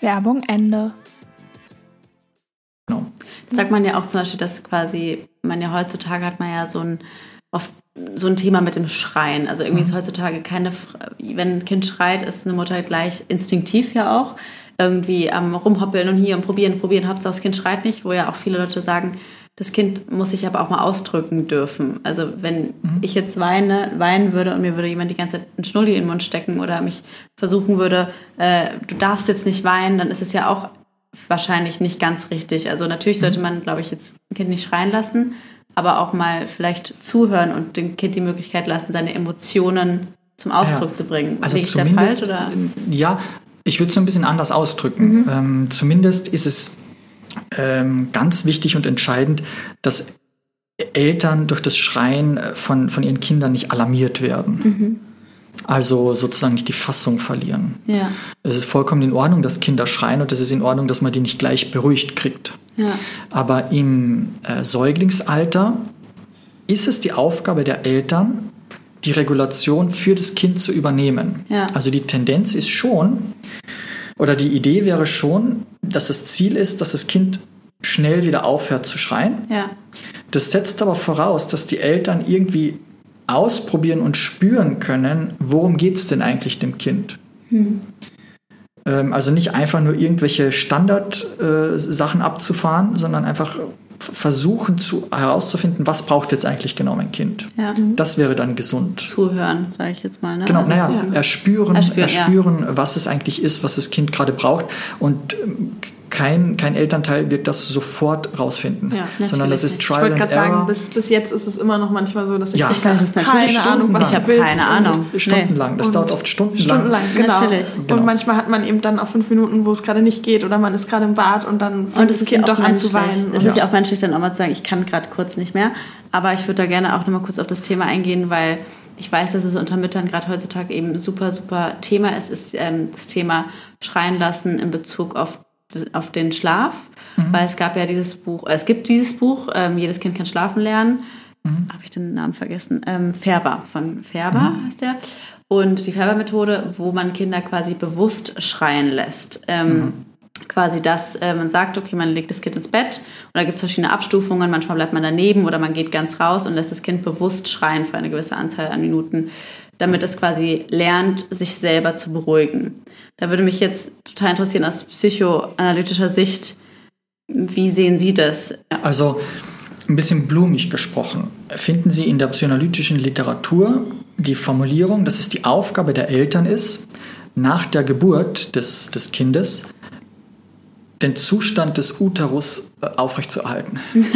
Werbung Ende. Genau. Das sagt man ja auch zum Beispiel, dass quasi man ja heutzutage hat man ja so ein oft so ein Thema mit dem Schreien. Also irgendwie ist mhm. heutzutage keine, wenn ein Kind schreit, ist eine Mutter gleich instinktiv ja auch irgendwie am rumhoppeln und hier und probieren, probieren. Hauptsache das Kind schreit nicht, wo ja auch viele Leute sagen, das Kind muss sich aber auch mal ausdrücken dürfen. Also wenn mhm. ich jetzt weine, weinen würde und mir würde jemand die ganze Zeit einen Schnulli in den Mund stecken oder mich versuchen würde, äh, du darfst jetzt nicht weinen, dann ist es ja auch wahrscheinlich nicht ganz richtig. Also natürlich sollte mhm. man, glaube ich, jetzt ein Kind nicht schreien lassen, aber auch mal vielleicht zuhören und dem Kind die Möglichkeit lassen, seine Emotionen zum Ausdruck ja. zu bringen. Also ich zumindest, der Fall, oder? Ja, ich würde es so ein bisschen anders ausdrücken. Mhm. Ähm, zumindest ist es ähm, ganz wichtig und entscheidend, dass Eltern durch das Schreien von, von ihren Kindern nicht alarmiert werden. Mhm. Also sozusagen nicht die Fassung verlieren. Ja. Es ist vollkommen in Ordnung, dass Kinder schreien und es ist in Ordnung, dass man die nicht gleich beruhigt kriegt. Ja. Aber im äh, Säuglingsalter ist es die Aufgabe der Eltern, die Regulation für das Kind zu übernehmen. Ja. Also die Tendenz ist schon, oder die Idee wäre schon, dass das Ziel ist, dass das Kind schnell wieder aufhört zu schreien. Ja. Das setzt aber voraus, dass die Eltern irgendwie ausprobieren und spüren können, worum geht es denn eigentlich dem Kind. Hm. Ähm, also nicht einfach nur irgendwelche Standardsachen äh, abzufahren, sondern einfach versuchen zu, herauszufinden, was braucht jetzt eigentlich genau mein Kind. Ja. Das wäre dann gesund. Zuhören, sage ich jetzt mal. Ne? Genau, also, naja, ja. erspüren, erspüren, erspüren ja. was es eigentlich ist, was das Kind gerade braucht und ähm, kein, kein Elternteil wird das sofort rausfinden, Ja, sondern das ist Ich Trial wollte and gerade sagen, Error. bis, bis jetzt ist es immer noch manchmal so, dass ich, Ja. ich Ich weiß es natürlich keine Ahnung, was Ich habe keine Ahnung. Stundenlang, das Und dauert oft stundenlang. Stundenlang, genau. Natürlich. Genau. Und manchmal hat man eben dann auch fünf Minuten, wo es gerade nicht geht oder man ist gerade im Bad und dann fängt Und das es ist Kind ja doch an zu weinen. Es Und- ist ja auch menschlich, dann auch mal zu sagen, ich kann gerade kurz nicht mehr. Aber ich würde da gerne auch nochmal kurz auf das Thema eingehen, weil ich weiß, dass es unter Müttern gerade heutzutage eben ein super, super Thema ist, ist ähm, das Thema Schreien lassen in Bezug auf, auf den Schlaf. Weil es gab ja dieses Buch, äh, es gibt dieses Buch, ähm, Jedes Kind kann schlafen lernen. Habe ich den Namen vergessen? Ähm, Färber, von Färber heißt der. Und die Färber-Methode, wo man Kinder quasi bewusst schreien lässt. Ähm, quasi das, äh, man sagt, okay, man legt das Kind ins Bett und da gibt es verschiedene Abstufungen, manchmal bleibt man daneben oder man geht ganz raus und lässt das Kind bewusst schreien für eine gewisse Anzahl an Minuten, damit es quasi lernt, sich selber zu beruhigen. Da würde mich jetzt total interessieren aus psychoanalytischer Sicht, wie sehen Sie das? Also ein bisschen blumig gesprochen. Finden Sie in der psychoanalytischen Literatur die Formulierung, dass es die Aufgabe der Eltern ist, nach der Geburt des, des Kindes den Zustand des Uterus äh, aufrechtzuerhalten?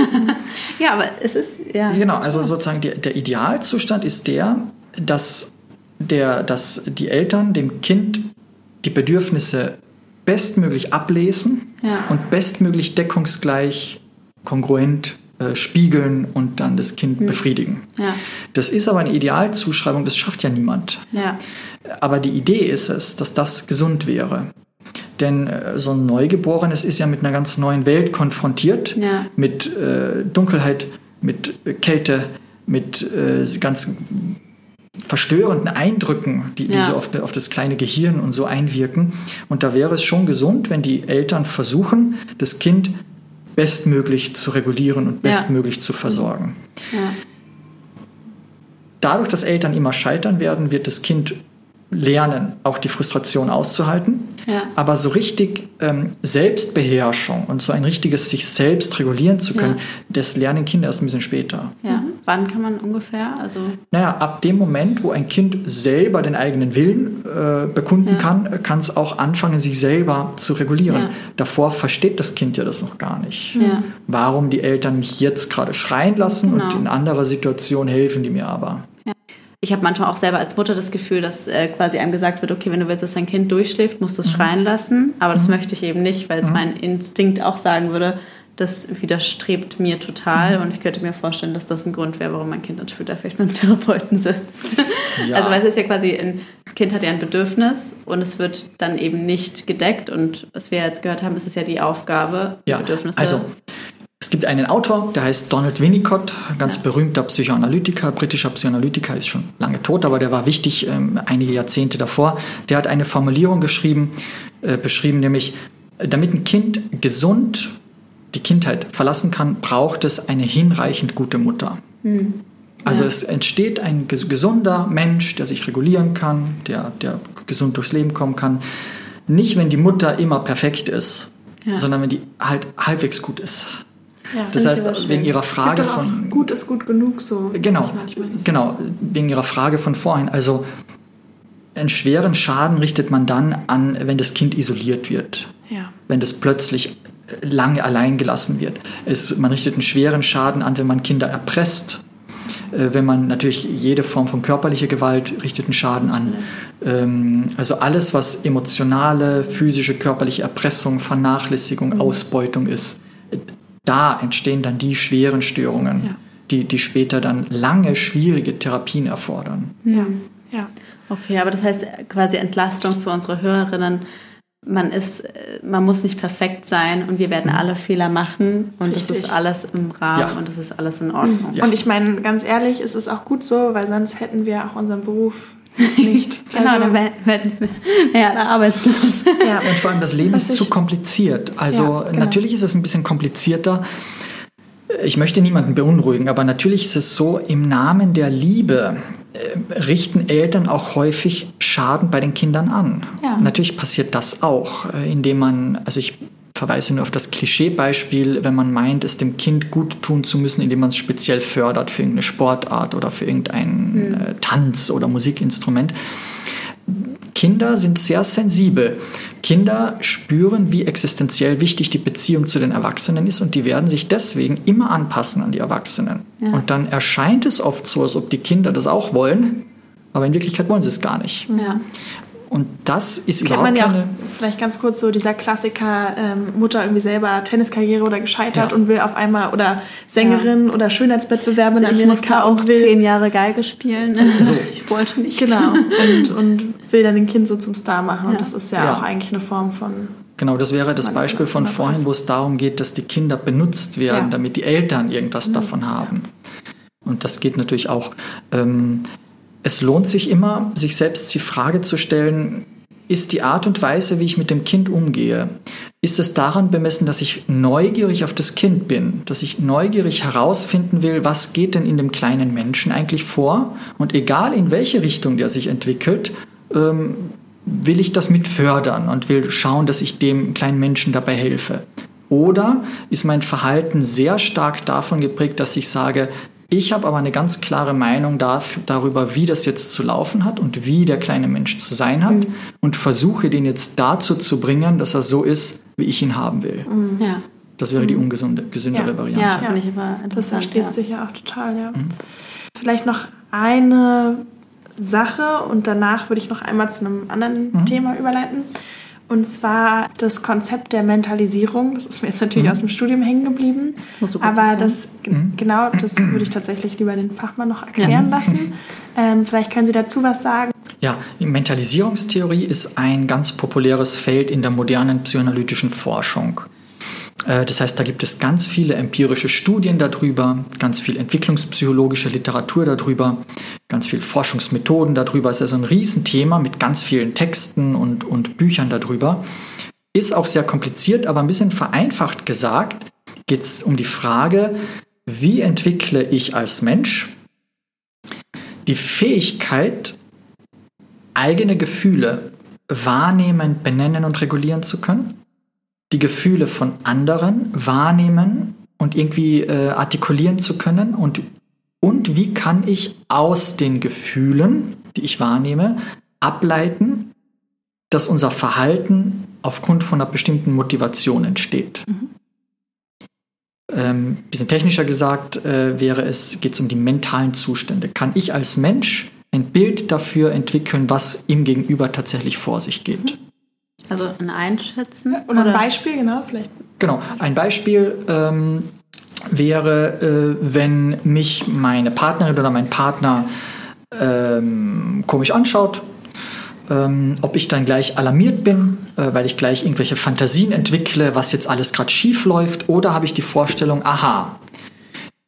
Ja, aber es ist, ja. Genau, also sozusagen die, der Idealzustand ist der, dass, der, dass die Eltern dem Kind die Bedürfnisse bestmöglich ablesen Ja. und bestmöglich deckungsgleich, kongruent äh, spiegeln und dann das Kind befriedigen. Ja, Das ist aber eine Idealzuschreibung, das schafft ja niemand. ja, Aber die Idee ist es, dass das gesund wäre. Denn äh, so ein Neugeborenes ist ja mit einer ganz neuen Welt konfrontiert, mit äh, Dunkelheit, mit Kälte, mit äh, ganz verstörenden Eindrücken, die, die Ja. so auf, auf das kleine Gehirn und so einwirken. Und da wäre es schon gesund, wenn die Eltern versuchen, das Kind bestmöglich zu regulieren und Ja. bestmöglich zu versorgen. ja. Dadurch, dass Eltern immer scheitern werden, wird das Kind lernen, auch die Frustration auszuhalten. Ja. Aber so richtig ähm, Selbstbeherrschung und so ein richtiges sich selbst regulieren zu können, Ja. das lernen Kinder erst ein bisschen später. ja. Wann kann man ungefähr? Also, Naja, ab dem Moment, wo ein Kind selber den eigenen Willen äh, bekunden Ja. kann, kann es auch anfangen, sich selber zu regulieren. Ja. Davor versteht das Kind ja das noch gar nicht. Ja. Warum die Eltern mich jetzt gerade schreien lassen und Genau. in anderer Situation helfen die mir aber. ich habe manchmal auch selber als Mutter das Gefühl, dass äh, quasi einem gesagt wird, okay, wenn du willst, dass dein Kind durchschläft, musst du es schreien lassen. Aber das möchte ich eben nicht, weil es mein Instinkt auch sagen würde, das widerstrebt mir total. Und ich könnte mir vorstellen, dass das ein Grund wäre, warum mein Kind dann später vielleicht mit einem Therapeuten sitzt. Ja. Also weil es ist ja quasi, ein, das Kind hat ja ein Bedürfnis und es wird dann eben nicht gedeckt. Und was wir jetzt gehört haben, ist es ja die Aufgabe, Ja, Bedürfnisse. also es gibt einen Autor, der heißt Donald Winnicott, ein ganz berühmter Psychoanalytiker, britischer Psychoanalytiker, ist schon lange tot, aber der war wichtig ähm, einige Jahrzehnte davor. Der hat eine Formulierung geschrieben, äh, beschrieben, nämlich, damit ein Kind gesund die Kindheit verlassen kann, braucht es eine hinreichend gute Mutter. Also es entsteht ein ges- gesunder Mensch, der sich regulieren kann, der, der gesund durchs Leben kommen kann. Nicht, wenn die Mutter immer perfekt ist, Ja. sondern wenn die halt halbwegs gut ist. Ja. Das heißt, wegen ihrer Frage von gut ist gut genug so. genau, manchmal. Genau, wegen ihrer Frage von vorhin. Also einen schweren Schaden richtet man dann an, wenn das Kind isoliert wird, ja. wenn das plötzlich lange allein gelassen wird. Es, man richtet einen schweren Schaden an, wenn man Kinder erpresst. Äh, Wenn man natürlich jede Form von körperlicher Gewalt richtet einen Schaden an. Ähm, Also alles, was emotionale, physische, körperliche Erpressung, Vernachlässigung, Ausbeutung ist, da entstehen dann die schweren Störungen, Ja. die, die später dann lange schwierige Therapien erfordern. Ja. ja. Okay, aber das heißt quasi Entlastung für unsere Hörerinnen. Man ist, äh, man muss nicht perfekt sein und wir werden alle Fehler machen und das Richtig. ist alles im Rahmen Ja. und das ist alles in Ordnung. Ja. Und ich meine, ganz ehrlich, es ist auch gut so, weil sonst hätten wir auch unseren Beruf nicht. Genau, Also, dann werden wir ja, arbeitslos. ja. Und vor allem das Leben ist zu kompliziert. Also Ja, genau. natürlich ist es ein bisschen komplizierter. Ich möchte niemanden beunruhigen, aber natürlich ist es so, im Namen der Liebe äh, richten Eltern auch häufig Schaden bei den Kindern an. Ja. Natürlich passiert das auch, äh, indem man, also ich verweise nur auf das Klischeebeispiel, wenn man meint, es dem Kind gut tun zu müssen, indem man es speziell fördert für irgendeine Sportart oder für irgendein äh, Tanz- oder Musikinstrument. Kinder sind sehr sensibel. Kinder spüren, wie existenziell wichtig die Beziehung zu den Erwachsenen ist und die werden sich deswegen immer anpassen an die Erwachsenen. Ja. Und dann erscheint es oft so, als ob die Kinder das auch wollen, aber in Wirklichkeit wollen sie es gar nicht. Ja. Und das ist das überhaupt kennt man ja auch, vielleicht ganz kurz so dieser Klassiker, ähm, Mutter irgendwie selber Tenniskarriere oder gescheitert ja. und will auf einmal oder Sängerin ja. oder Schönheitswettbewerbe in Amerika ich auch und will zehn Jahre Geige spielen. So. Ich wollte nicht. Genau. Und, und will dann den Kind so zum Star machen. Und das ist ja, auch eigentlich eine Form von Genau, das wäre das Beispiel von vorhin, wo es darum geht, dass die Kinder benutzt werden, damit die Eltern irgendwas mhm. davon haben. Und das geht natürlich auch. Ähm, es lohnt sich immer, sich selbst die Frage zu stellen, ist die Art und Weise, wie ich mit dem Kind umgehe, ist es daran bemessen, dass ich neugierig auf das Kind bin, dass ich neugierig herausfinden will, was geht denn in dem kleinen Menschen eigentlich vor und egal in welche Richtung der sich entwickelt, ähm, will ich das mit fördern und will schauen, dass ich dem kleinen Menschen dabei helfe. Oder ist mein Verhalten sehr stark davon geprägt, dass ich sage, ich habe aber eine ganz klare Meinung darüber, wie das jetzt zu laufen hat und wie der kleine Mensch zu sein hat mhm. und versuche den jetzt dazu zu bringen, dass er so ist, wie ich ihn haben will. Mhm. Ja. Das wäre die mhm. ungesunde, gesündere ja. Variante. Ja, finde ich aber Das verstehst ja. sich ja auch total, ja. Mhm. Vielleicht noch eine Sache und danach würde ich noch einmal zu einem anderen mhm. Thema überleiten. Und zwar das Konzept der Mentalisierung. Das ist mir jetzt natürlich mhm. aus dem Studium hängen geblieben. Aber das, mhm. genau, das würde ich tatsächlich lieber den Fachmann noch erklären ja. lassen. Ähm, vielleicht können Sie dazu was sagen. Ja, Mentalisierungstheorie ist ein ganz populäres Feld in der modernen psychoanalytischen Forschung. Äh, das heißt, da gibt es ganz viele empirische Studien darüber, ganz viel entwicklungspsychologische Literatur darüber, ganz viel Forschungsmethoden darüber. Es ist also ein Riesenthema mit ganz vielen Texten und, und Büchern darüber. Ist auch sehr kompliziert, aber ein bisschen vereinfacht gesagt geht es um die Frage, wie entwickle ich als Mensch die Fähigkeit, eigene Gefühle wahrnehmen, benennen und regulieren zu können? die Gefühle von anderen wahrnehmen und irgendwie äh, artikulieren zu können und, und wie kann ich aus den Gefühlen, die ich wahrnehme, ableiten, dass unser Verhalten aufgrund von einer bestimmten Motivation entsteht. Mhm. Ähm, bisschen technischer gesagt äh, wäre es, geht es um die mentalen Zustände. Kann ich als Mensch ein Bild dafür entwickeln, was im Gegenüber tatsächlich vor sich geht? Mhm. Also ein Einschätzen? Oder, ein Beispiel, genau, vielleicht. Genau, ein Beispiel ähm, wäre, äh, wenn mich meine Partnerin oder mein Partner ähm, komisch anschaut, ähm, ob ich dann gleich alarmiert bin, äh, weil ich gleich irgendwelche Fantasien entwickle, was jetzt alles gerade schief läuft, oder habe ich die Vorstellung, aha,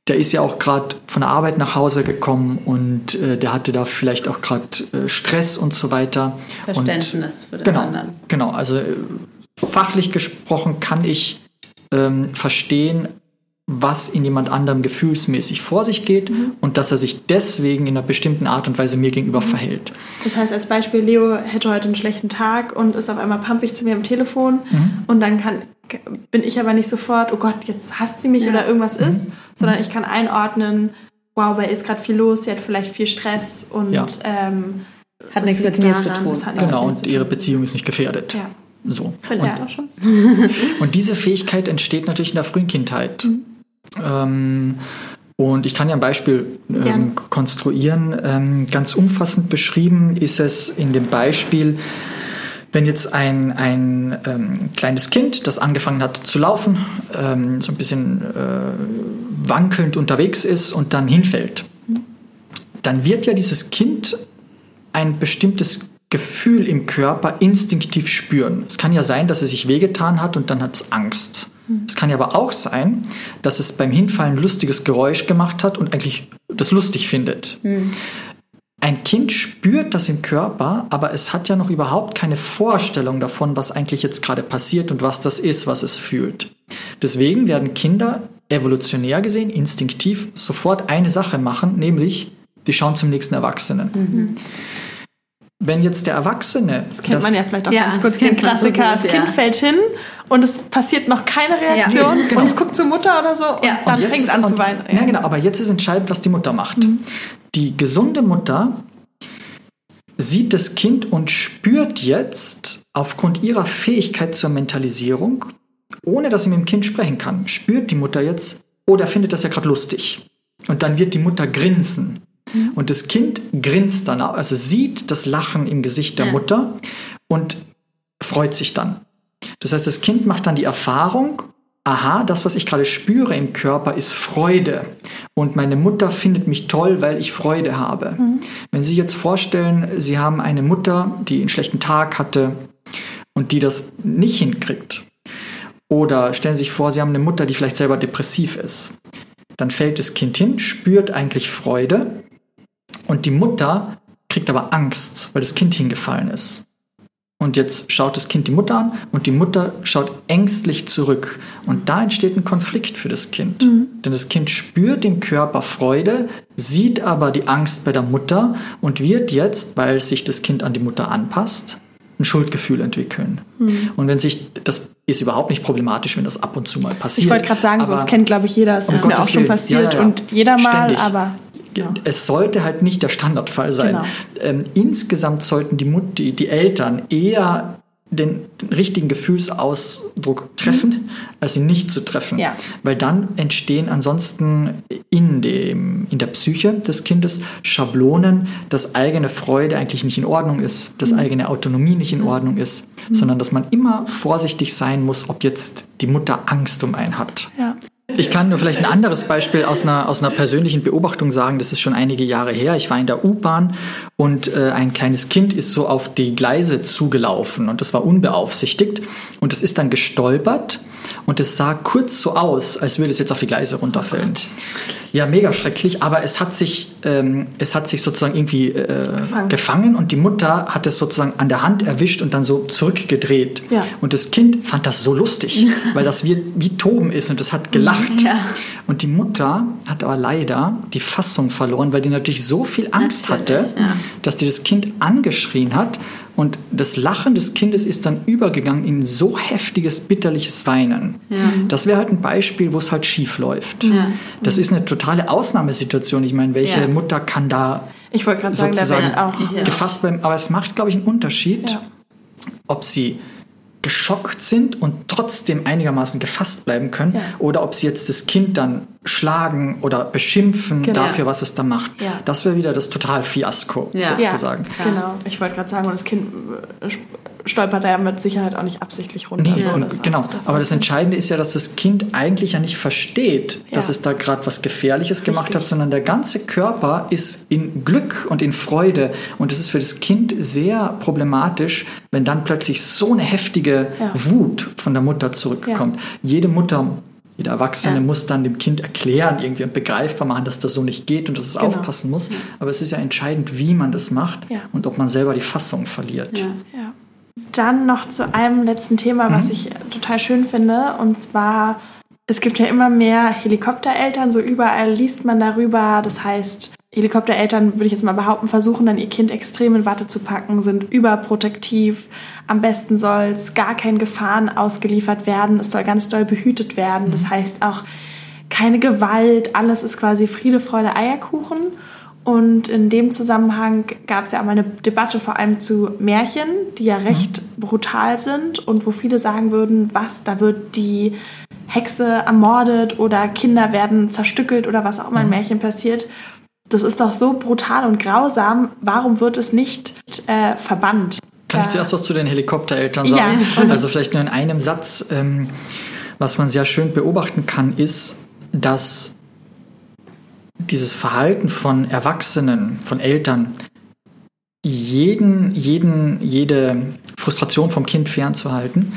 der ist ja auch gerade von der Arbeit nach Hause gekommen und äh, der hatte da vielleicht auch gerade äh, Stress und so weiter. Verständnis und, für den genau, anderen. Genau, also fachlich gesprochen kann ich ähm, verstehen, was in jemand anderem gefühlsmäßig vor sich geht mhm. und dass er sich deswegen in einer bestimmten Art und Weise mir gegenüber mhm. verhält. Das heißt als Beispiel, Leo hätte heute einen schlechten Tag und ist auf einmal pampig zu mir am Telefon mhm. und dann kann, bin ich aber nicht sofort, oh Gott, jetzt hasst sie mich ja. oder irgendwas mhm. ist, sondern ich kann einordnen, wow, bei ihr ist gerade viel los, sie hat vielleicht viel Stress und ja. ähm, hat nichts mit mir zu tun. Genau, und ihre Beziehung ist nicht gefährdet. Ja. So. Vielleicht und, auch schon. und diese Fähigkeit entsteht natürlich in der frühen Kindheit. Mhm. Ähm, und ich kann ja ein Beispiel ähm, konstruieren. Ähm, ganz umfassend beschrieben ist es in dem Beispiel, wenn jetzt ein, ein ähm, kleines Kind, das angefangen hat zu laufen, ähm, so ein bisschen äh, wankelnd unterwegs ist und dann hinfällt, dann wird ja dieses Kind ein bestimmtes Gefühl im Körper instinktiv spüren. Es kann ja sein, dass es sich wehgetan hat und dann hat es Angst. Es kann ja aber auch sein, dass es beim Hinfallen ein lustiges Geräusch gemacht hat und eigentlich das lustig findet. Mhm. Ein Kind spürt das im Körper, aber es hat ja noch überhaupt keine Vorstellung davon, was eigentlich jetzt gerade passiert und was das ist, was es fühlt. Deswegen werden Kinder evolutionär gesehen, instinktiv, sofort eine Sache machen, nämlich die schauen zum nächsten Erwachsenen. Mhm wenn jetzt der Erwachsene. Das kennt das, man ja vielleicht auch ja, ganz kurz, den Klassiker. Das Kind ja. fällt hin und es passiert noch keine Reaktion ja, genau. und es guckt zur Mutter oder so und dann und fängt es an zu weinen. Ja, genau, aber jetzt ist entscheidend, was die Mutter macht. Mhm. Die gesunde Mutter sieht das Kind und spürt jetzt aufgrund ihrer Fähigkeit zur Mentalisierung, ohne dass sie mit dem Kind sprechen kann, spürt die Mutter jetzt, oder findet das ja gerade lustig. Und dann wird die Mutter grinsen. Mhm. Und das Kind grinst dann, also sieht das Lachen im Gesicht der ja. Mutter und freut sich dann. Das heißt, das Kind macht dann die Erfahrung, aha, das, was ich gerade spüre im Körper, ist Freude. Und meine Mutter findet mich toll, weil ich Freude habe. Mhm. Wenn Sie sich jetzt vorstellen, Sie haben eine Mutter, die einen schlechten Tag hatte und die das nicht hinkriegt. Oder stellen Sie sich vor, Sie haben eine Mutter, die vielleicht selber depressiv ist. Dann fällt das Kind hin, spürt eigentlich Freude und die Mutter kriegt aber Angst, weil das Kind hingefallen ist. Und jetzt schaut das Kind die Mutter an und die Mutter schaut ängstlich zurück. Und da entsteht ein Konflikt für das Kind. Mhm. Denn das Kind spürt im Körper Freude, sieht aber die Angst bei der Mutter und wird jetzt, weil sich das Kind an die Mutter anpasst, ein Schuldgefühl entwickeln. Mhm. Und wenn sich, das ist überhaupt nicht problematisch, wenn das ab und zu mal passiert. Ich wollte gerade sagen, so, das kennt, glaube ich, jeder. Das um ist mir auch schon passiert ja, ja, ja. und jeder mal, Ständig. aber ja. es sollte halt nicht der Standardfall sein. Genau. Ähm, insgesamt sollten die, Mut die, die Eltern eher den, den, richtigen Gefühlsausdruck treffen, mhm. als ihn nicht zu treffen. Ja. Weil dann entstehen ansonsten in, dem, in der Psyche des Kindes Schablonen, dass eigene Freude eigentlich nicht in Ordnung ist, dass mhm. eigene Autonomie nicht in mhm. Ordnung ist, mhm. sondern dass man immer vorsichtig sein muss, ob jetzt die Mutter Angst um einen hat. Ja. Ich kann nur vielleicht ein anderes Beispiel aus einer, aus einer persönlichen Beobachtung sagen. Das ist schon einige Jahre her. Ich war in der U-Bahn und äh, ein kleines Kind ist so auf die Gleise zugelaufen und das war unbeaufsichtigt und es ist dann gestolpert und es sah kurz so aus, als würde es jetzt auf die Gleise runterfallen. Oh ja, mega schrecklich, aber es hat sich, ähm, es hat sich sozusagen irgendwie äh, gefangen. gefangen. und die Mutter hat es sozusagen an der Hand erwischt und dann so zurückgedreht. Ja. Und das Kind fand das so lustig, weil das wie, wie Toben ist und es hat gelacht. Ja. Und die Mutter hat aber leider die Fassung verloren, weil die natürlich so viel Angst natürlich, hatte, ja. dass die das Kind angeschrien hat und das Lachen des Kindes ist dann übergegangen in so heftiges, bitterliches Weinen. Ja. Das wäre halt ein Beispiel, wo es halt schief läuft. Ja. Das ist eine totale Ausnahmesituation. Ich meine, welche ja. Mutter kann da ich wollte gerade sagen, da wäre ich auch gefasst bleiben? Aber es macht, glaube ich, einen Unterschied, ob sie geschockt sind und trotzdem einigermaßen gefasst bleiben können ja. oder ob sie jetzt das Kind dann schlagen oder beschimpfen genau. dafür, was es da macht. Ja. Das wäre wieder das Total-Fiasko ja. sozusagen. Genau, ich wollte gerade sagen, und das Kind äh, stolpert er mit Sicherheit auch nicht absichtlich runter. Nee, so, und, genau, aber das Entscheidende ist ja, dass das Kind eigentlich ja nicht versteht, dass es da gerade was Gefährliches Richtig. gemacht hat, sondern der ganze Körper ist in Glück und in Freude. Und es ist für das Kind sehr problematisch, wenn dann plötzlich so eine heftige ja. Wut von der Mutter zurückkommt. Ja. Jede Mutter jeder Erwachsene ja. muss dann dem Kind erklären, irgendwie und begreifbar machen, dass das so nicht geht und dass es genau. aufpassen muss. Aber es ist ja entscheidend, wie man das macht ja. und ob man selber die Fassung verliert. Ja. Dann noch zu einem letzten Thema, was mhm. ich total schön finde. Und zwar, es gibt ja immer mehr Helikoptereltern, so überall liest man darüber. Das heißt, Helikoptereltern, würde ich jetzt mal behaupten, versuchen dann ihr Kind extrem in Watte zu packen, sind überprotektiv. Am besten soll es gar keinen Gefahren ausgeliefert werden. Es soll ganz doll behütet werden. Das mhm. heißt auch keine Gewalt. Alles ist quasi Friede, Freude, Eierkuchen. Und in dem Zusammenhang gab es ja auch mal eine Debatte vor allem zu Märchen, die ja recht mhm. brutal sind und wo viele sagen würden, was, da wird die Hexe ermordet oder Kinder werden zerstückelt oder was auch immer in mhm. Märchen passiert. Das ist doch so brutal und grausam. Warum wird es nicht äh, verbannt? Kann ich zuerst was zu den Helikoptereltern sagen? Ja. Also vielleicht nur in einem Satz. Ähm, was man sehr schön beobachten kann, ist, dass dieses Verhalten von Erwachsenen, von Eltern, jeden, jeden, jede Frustration vom Kind fernzuhalten,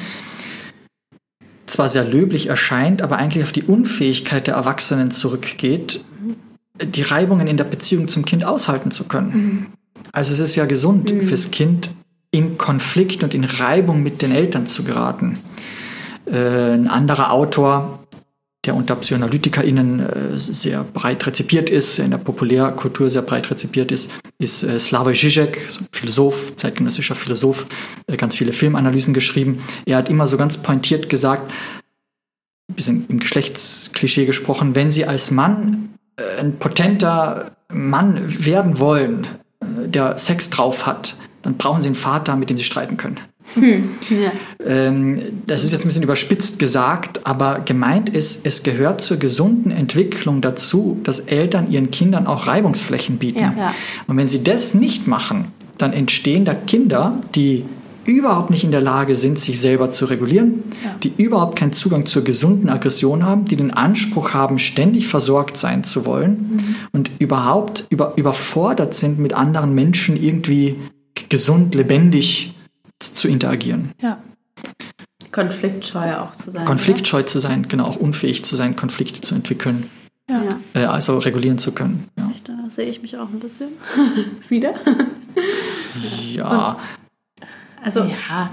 zwar sehr löblich erscheint, aber eigentlich auf die Unfähigkeit der Erwachsenen zurückgeht, die Reibungen in der Beziehung zum Kind aushalten zu können. Mhm. Also es ist ja gesund mhm. fürs Kind, in Konflikt und in Reibung mit den Eltern zu geraten. Äh, ein anderer Autor der unter PsychoanalytikerInnen äh, sehr breit rezipiert ist, in der Populärkultur sehr breit rezipiert ist, ist äh, Slavoj Žižek, so Philosoph, zeitgenössischer Philosoph, äh, ganz viele Filmanalysen geschrieben. Er hat immer so ganz pointiert gesagt, ein bisschen im Geschlechtsklischee gesprochen, wenn Sie als Mann ein potenter Mann werden wollen, der Sex drauf hat, dann brauchen sie einen Vater, mit dem sie streiten können. Hm, ja. Ähm, das ist jetzt ein bisschen überspitzt gesagt, aber gemeint ist, es gehört zur gesunden Entwicklung dazu, dass Eltern ihren Kindern auch Reibungsflächen bieten. Ja. Ja. Und wenn sie das nicht machen, dann entstehen da Kinder, die überhaupt nicht in der Lage sind, sich selber zu regulieren, die überhaupt keinen Zugang zur gesunden Aggression haben, die den Anspruch haben, ständig versorgt sein zu wollen und überhaupt über, überfordert sind, mit anderen Menschen irgendwie gesund, lebendig zu interagieren. Ja. Konfliktscheu auch zu sein. Konfliktscheu zu sein, genau, auch unfähig zu sein, Konflikte zu entwickeln? Ja. äh, also regulieren zu können. Ja, Da sehe ich mich auch ein bisschen wieder. ja. Also, Ja.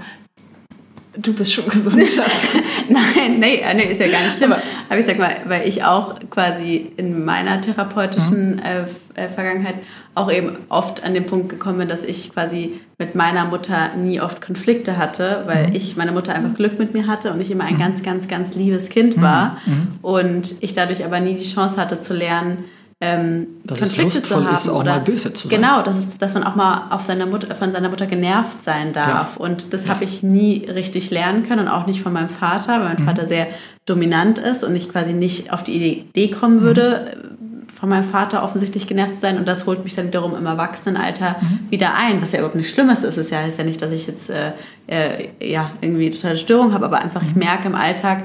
Du bist schon gesund. Nein, nee, äh, nee, ist ja gar nicht schlimm. Aber ich sag mal, weil ich auch quasi in meiner therapeutischen äh, äh, Vergangenheit auch eben oft an den Punkt gekommen bin, dass ich quasi mit meiner Mutter nie oft Konflikte hatte, weil ich, meine Mutter einfach Glück mit mir hatte und ich immer ein ganz, ganz, ganz liebes Kind war. Und ich dadurch aber nie die Chance hatte zu lernen, ähm, Dass es Konflikte lustvoll zu haben. ist, auch oder, mal böse zu sein. Genau, dass, es, dass man auch mal auf seiner Mutter, von seiner Mutter genervt sein darf. Und das habe ich nie richtig lernen können und auch nicht von meinem Vater, weil mein Mhm. Vater sehr dominant ist und ich quasi nicht auf die Idee kommen würde, Mhm. von meinem Vater offensichtlich genervt zu sein. Und das holt mich dann wiederum im Erwachsenenalter Mhm. wieder ein, was ja überhaupt nichts Schlimmes ist. Es ja, heißt ja nicht, dass ich jetzt äh, äh, ja, irgendwie totale Störung habe, aber einfach Mhm. ich merke im Alltag,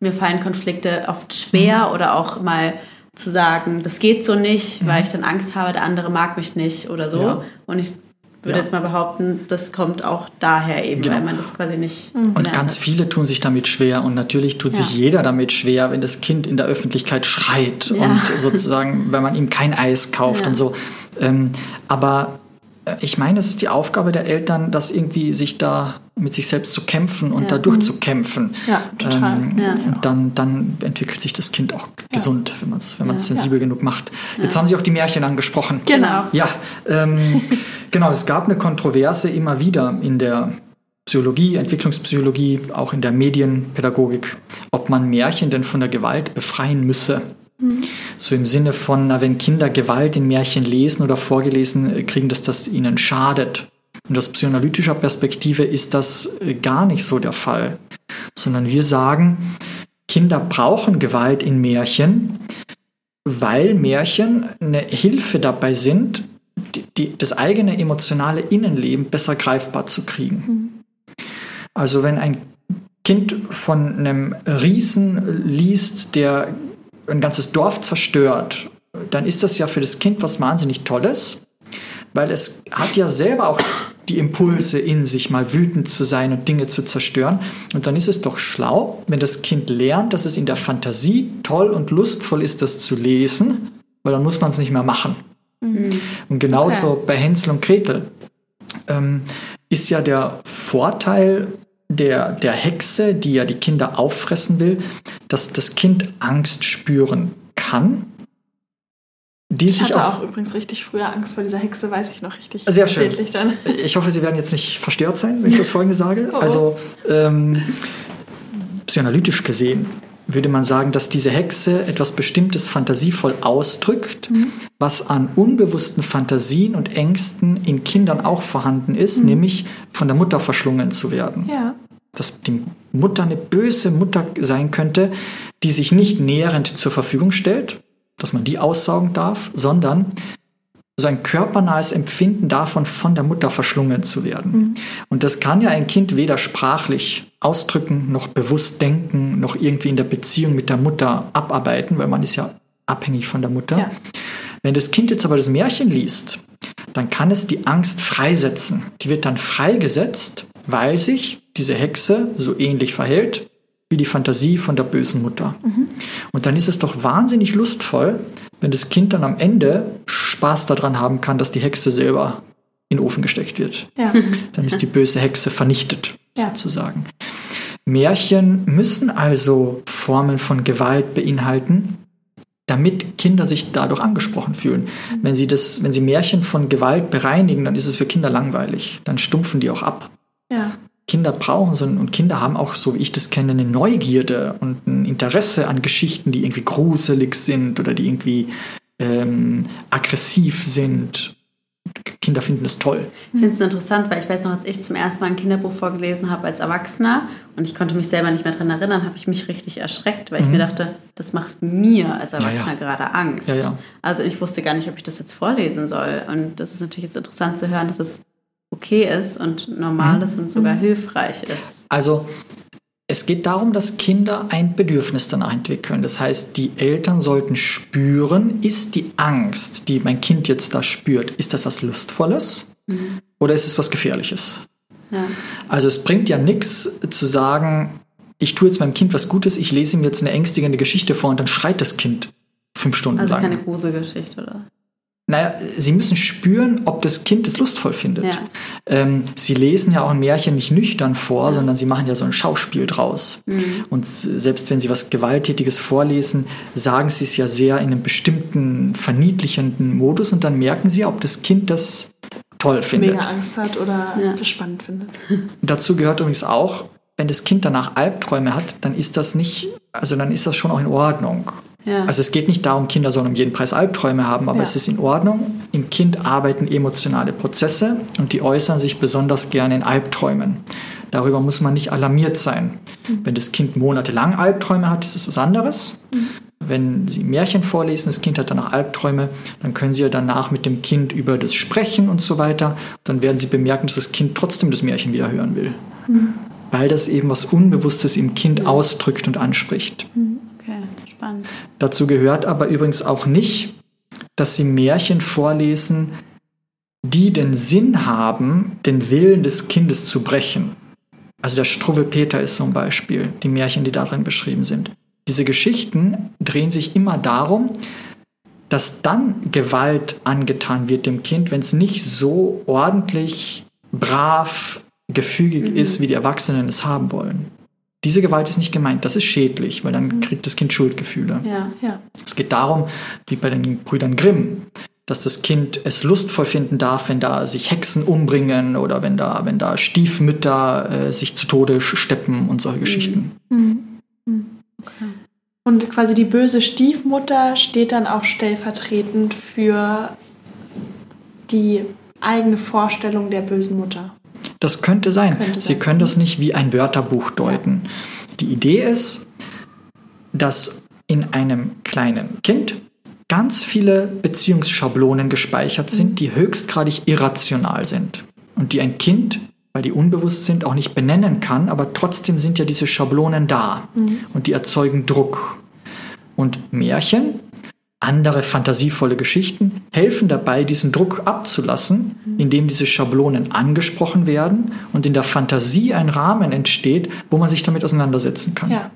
mir fallen Konflikte oft schwer Mhm. oder auch mal zu sagen, das geht so nicht, weil ich dann Angst habe, der andere mag mich nicht oder so. Mhm. Ja. Und ich würde Ja. jetzt mal behaupten, das kommt auch daher eben, Genau. weil man das quasi nicht Und gelernt ganz viele tun sich damit schwer und natürlich tut sich Ja. jeder damit schwer, wenn das Kind in der Öffentlichkeit schreit Ja. und sozusagen, wenn man ihm kein Eis kauft Ja. und so. Ähm, aber ich meine, es ist die Aufgabe der Eltern, das irgendwie sich da mit sich selbst zu kämpfen und Ja. da durchzukämpfen. Ja, total. Ähm, Ja. Und dann, dann entwickelt sich das Kind auch gesund, wenn man es wenn man's Ja. sensibel genug macht. Jetzt haben Sie auch die Märchen angesprochen. Genau. Ja, ähm, genau. Es gab eine Kontroverse immer wieder in der Psychologie, Entwicklungspsychologie, auch in der Medienpädagogik, ob man Märchen denn von der Gewalt befreien müsse. So im Sinne von, na, wenn Kinder Gewalt in Märchen lesen oder vorgelesen äh, kriegen, dass das ihnen schadet. Und aus psychoanalytischer Perspektive ist das äh, gar nicht so der Fall, sondern wir sagen, Kinder brauchen Gewalt in Märchen, weil Märchen eine Hilfe dabei sind, die, die, das eigene emotionale Innenleben besser greifbar zu kriegen. Also wenn ein Kind von einem Riesen liest, der ein ganzes Dorf zerstört, dann ist das ja für das Kind was wahnsinnig Tolles, weil es hat ja selber auch die Impulse in sich, mal wütend zu sein und Dinge zu zerstören. Und dann ist es doch schlau, wenn das Kind lernt, dass es in der Fantasie toll und lustvoll ist, das zu lesen, weil dann muss man es nicht mehr machen. Und genauso bei Hänsel und Gretel ähm, ist ja der Vorteil der, der Hexe, die ja die Kinder auffressen will, dass das Kind Angst spüren kann, die Ich sich hatte auf auch übrigens richtig früher Angst vor dieser Hexe, weiß ich noch richtig. Sehr schön. Dann. Ich hoffe, Sie werden jetzt nicht verstört sein, wenn ich das Folgende sage. Oh. Also, ähm, psychoanalytisch gesehen würde man sagen, dass diese Hexe etwas Bestimmtes fantasievoll ausdrückt, was an unbewussten Fantasien und Ängsten in Kindern auch vorhanden ist, nämlich von der Mutter verschlungen zu werden. Ja. Dass die Mutter eine böse Mutter sein könnte, die sich nicht näherend zur Verfügung stellt, dass man die aussaugen darf, sondern so ein körpernahes Empfinden davon, von der Mutter verschlungen zu werden. Und das kann ja ein Kind weder sprachlich ausdrücken, noch bewusst denken, noch irgendwie in der Beziehung mit der Mutter abarbeiten, weil man ist ja abhängig von der Mutter. Ja. Wenn das Kind jetzt aber das Märchen liest, dann kann es die Angst freisetzen. Die wird dann freigesetzt, weil sich diese Hexe so ähnlich verhält wie die Fantasie von der bösen Mutter. Und dann ist es doch wahnsinnig lustvoll, wenn das Kind dann am Ende Spaß daran haben kann, dass die Hexe selber in den Ofen gesteckt wird. Ja. Dann ist die böse Hexe vernichtet, Ja. sozusagen. Märchen müssen also Formen von Gewalt beinhalten, damit Kinder sich dadurch angesprochen fühlen. Wenn sie, das, wenn sie Märchen von Gewalt bereinigen, dann ist es für Kinder langweilig. Dann stumpfen die auch ab. ja. Kinder brauchen so und Kinder haben auch, so wie ich das kenne, eine Neugierde und ein Interesse an Geschichten, die irgendwie gruselig sind oder die irgendwie ähm, aggressiv sind. Kinder finden es toll. Ich finde es interessant, weil ich weiß noch, als ich zum ersten Mal ein Kinderbuch vorgelesen habe als Erwachsener und ich konnte mich selber nicht mehr daran erinnern, habe ich mich richtig erschreckt, weil ich mir dachte, das macht mir als Erwachsener Mhm. ja. gerade Angst. Ja, ja. Also ich wusste gar nicht, ob ich das jetzt vorlesen soll. Und das ist natürlich jetzt interessant zu hören, dass es okay ist und normal Mhm. ist und sogar hilfreich ist. Also es geht darum, dass Kinder ein Bedürfnis danach entwickeln. Das heißt, die Eltern sollten spüren, ist die Angst, die mein Kind jetzt da spürt, ist das was Lustvolles oder ist es was Gefährliches? Ja. Also es bringt ja nichts zu sagen, ich tue jetzt meinem Kind was Gutes, ich lese ihm jetzt eine ängstigende Geschichte vor und dann schreit das Kind fünf Stunden Also lang. keine Gruselgeschichte, oder? Naja, sie müssen spüren, ob das Kind es lustvoll findet. Ja. Ähm, sie lesen ja auch ein Märchen nicht nüchtern vor, sondern sie machen ja so ein Schauspiel draus. Mhm. Und selbst wenn sie was Gewalttätiges vorlesen, sagen sie es ja sehr in einem bestimmten verniedlichenden Modus und dann merken sie, ob das Kind das toll findet. Mega Angst hat oder Ja. das spannend findet. Dazu gehört übrigens auch, wenn das Kind danach Albträume hat, dann ist das nicht, also dann ist das schon auch in Ordnung. Ja. Also es geht nicht darum, Kinder sollen um jeden Preis Albträume haben, aber Ja. es ist in Ordnung. Im Kind arbeiten emotionale Prozesse und die äußern sich besonders gerne in Albträumen. Darüber muss man nicht alarmiert sein. Wenn das Kind monatelang Albträume hat, ist das was anderes. Wenn Sie Märchen vorlesen, das Kind hat danach Albträume, dann können Sie ja danach mit dem Kind über das sprechen und so weiter. Dann werden Sie bemerken, dass das Kind trotzdem das Märchen wieder hören will. Weil das eben was Unbewusstes im Kind ausdrückt und anspricht. Spannend. Dazu gehört aber übrigens auch nicht, dass sie Märchen vorlesen, die den Sinn haben, den Willen des Kindes zu brechen. Also der Struwwelpeter ist zum Beispiel, die Märchen, die darin beschrieben sind. Diese Geschichten drehen sich immer darum, dass dann Gewalt angetan wird dem Kind, wenn es nicht so ordentlich, brav, gefügig ist, wie die Erwachsenen es haben wollen. Diese Gewalt ist nicht gemeint, das ist schädlich, weil dann kriegt das Kind Schuldgefühle. Ja. Ja. Es geht darum, wie bei den Brüdern Grimm, dass das Kind es lustvoll finden darf, wenn da sich Hexen umbringen oder wenn da, wenn da Stiefmütter äh, sich zu Tode steppen und solche Geschichten. Und quasi die böse Stiefmutter steht dann auch stellvertretend für die eigene Vorstellung der bösen Mutter. Das könnte sein. Könnte Sie sein. können das nicht wie ein Wörterbuch deuten. Die Idee ist, dass in einem kleinen Kind ganz viele Beziehungsschablonen gespeichert sind, die höchstgradig irrational sind und die ein Kind, weil die unbewusst sind, auch nicht benennen kann, aber trotzdem sind ja diese Schablonen da und die erzeugen Druck. Und Märchen, andere fantasievolle Geschichten helfen dabei, diesen Druck abzulassen, indem diese Schablonen angesprochen werden und in der Fantasie ein Rahmen entsteht, wo man sich damit auseinandersetzen kann. Ja.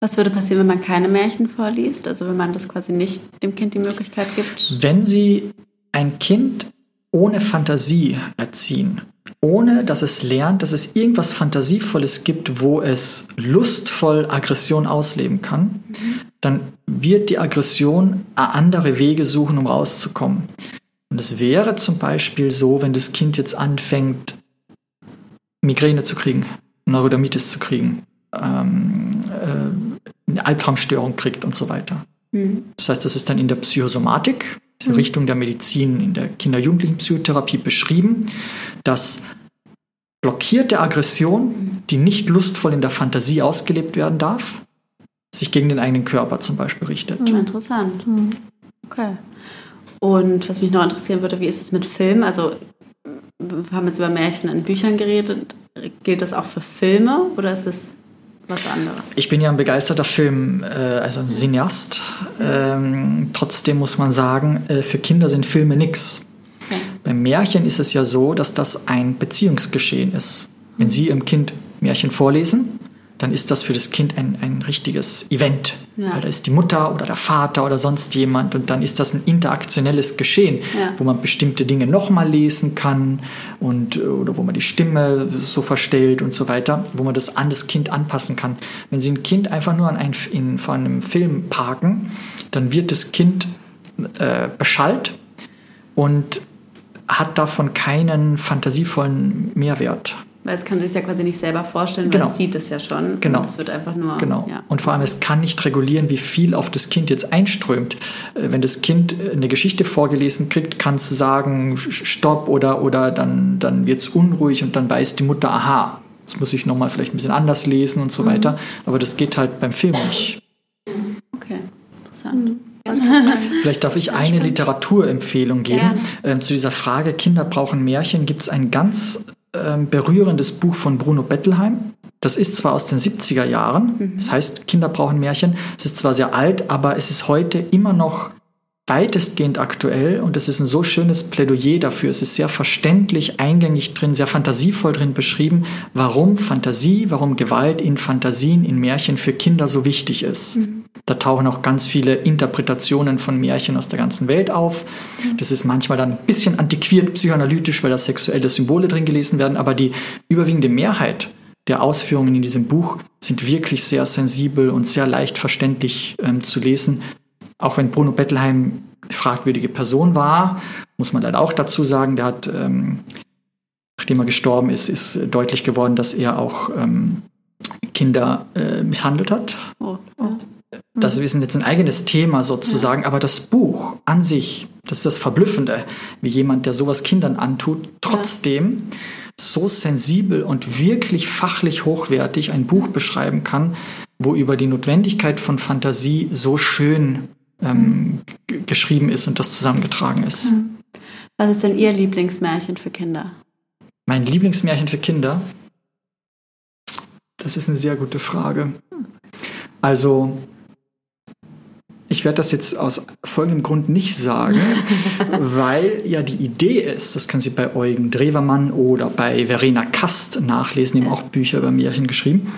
Was würde passieren, wenn man keine Märchen vorliest? Also wenn man das quasi nicht dem Kind die Möglichkeit gibt? Wenn Sie ein Kind ohne Fantasie erziehen, ohne dass es lernt, dass es irgendwas Fantasievolles gibt, wo es lustvoll Aggression ausleben kann, dann wird die Aggression andere Wege suchen, um rauszukommen. Und es wäre zum Beispiel so, wenn das Kind jetzt anfängt, Migräne zu kriegen, Neurodermitis zu kriegen, ähm, äh, eine Albtraumstörung kriegt und so weiter. Hm. Das heißt, das ist dann in der Psychosomatik, in Richtung der Medizin, in der Kinder-Jugendlichen-Psychotherapie beschrieben, dass blockierte Aggression, die nicht lustvoll in der Fantasie ausgelebt werden darf, sich gegen den eigenen Körper zum Beispiel richtet. Hm, interessant. Okay. Und was mich noch interessieren würde, wie ist es mit Filmen? Also wir haben jetzt über Märchen in Büchern geredet. Gilt das auch für Filme oder ist es was anderes? Ich bin ja ein begeisterter Film, äh, also ein Cineast. Ähm, trotzdem muss man sagen, äh, für Kinder sind Filme nix. Ja. Beim Märchen ist es ja so, dass das ein Beziehungsgeschehen ist. Wenn Sie Ihrem Kind Märchen vorlesen, dann ist das für das Kind ein, ein richtiges Event. Ja. Weil da ist die Mutter oder der Vater oder sonst jemand und dann ist das ein interaktionelles Geschehen, Ja. wo man bestimmte Dinge nochmal lesen kann und oder wo man die Stimme so verstellt und so weiter, wo man das an das Kind anpassen kann. Wenn Sie ein Kind einfach nur an ein, in, vor einem Film parken, dann wird das Kind äh, beschallt und hat davon keinen fantasievollen Mehrwert. Weil es kann sich ja quasi nicht selber vorstellen, Genau. weil es sieht es ja schon. Genau. Und es wird einfach nur. Genau. Ja. Und vor allem, es kann nicht regulieren, wie viel auf das Kind jetzt einströmt. Äh, Wenn das Kind äh, eine Geschichte vorgelesen kriegt, kann es sagen, Stopp oder, oder dann, dann wird es unruhig und dann weiß die Mutter, aha, das muss ich nochmal vielleicht ein bisschen anders lesen und so Mhm. weiter. Aber das geht halt beim Film nicht. Okay, interessant. Vielleicht darf ich eine Literaturempfehlung geben. Ähm, zu dieser Frage, Kinder brauchen Märchen, gibt es ein ganz ähm, berührendes Buch von Bruno Bettelheim. Das ist zwar aus den 70er Jahren, das heißt, Kinder brauchen Märchen. Es ist zwar sehr alt, aber es ist heute immer noch weitestgehend aktuell und es ist ein so schönes Plädoyer dafür. Es ist sehr verständlich, eingängig drin, sehr fantasievoll drin beschrieben, warum Fantasie, warum Gewalt in Fantasien, in Märchen für Kinder so wichtig ist. Da tauchen auch ganz viele Interpretationen von Märchen aus der ganzen Welt auf. Das ist manchmal dann ein bisschen antiquiert, psychoanalytisch, weil da sexuelle Symbole drin gelesen werden, aber die überwiegende Mehrheit der Ausführungen in diesem Buch sind wirklich sehr sensibel und sehr leicht verständlich ähm, zu lesen. Auch wenn Bruno Bettelheim eine fragwürdige Person war, muss man leider auch dazu sagen, der hat, ähm, nachdem er gestorben ist, ist deutlich geworden, dass er auch ähm, Kinder äh, misshandelt hat. Oh, oh. Das ist jetzt ein eigenes Thema sozusagen, aber das Buch an sich, das ist das Verblüffende, wie jemand, der sowas Kindern antut, trotzdem so sensibel und wirklich fachlich hochwertig ein Buch beschreiben kann, wo über die Notwendigkeit von Fantasie so schön ähm, g- geschrieben ist und das zusammengetragen ist. Was ist denn Ihr Lieblingsmärchen für Kinder? Mein Lieblingsmärchen für Kinder? Das ist eine sehr gute Frage. Also, ich werde das jetzt aus folgendem Grund nicht sagen, weil ja die Idee ist, das können Sie bei Eugen Drewermann oder bei Verena Kast nachlesen, die haben auch Bücher über Märchen geschrieben.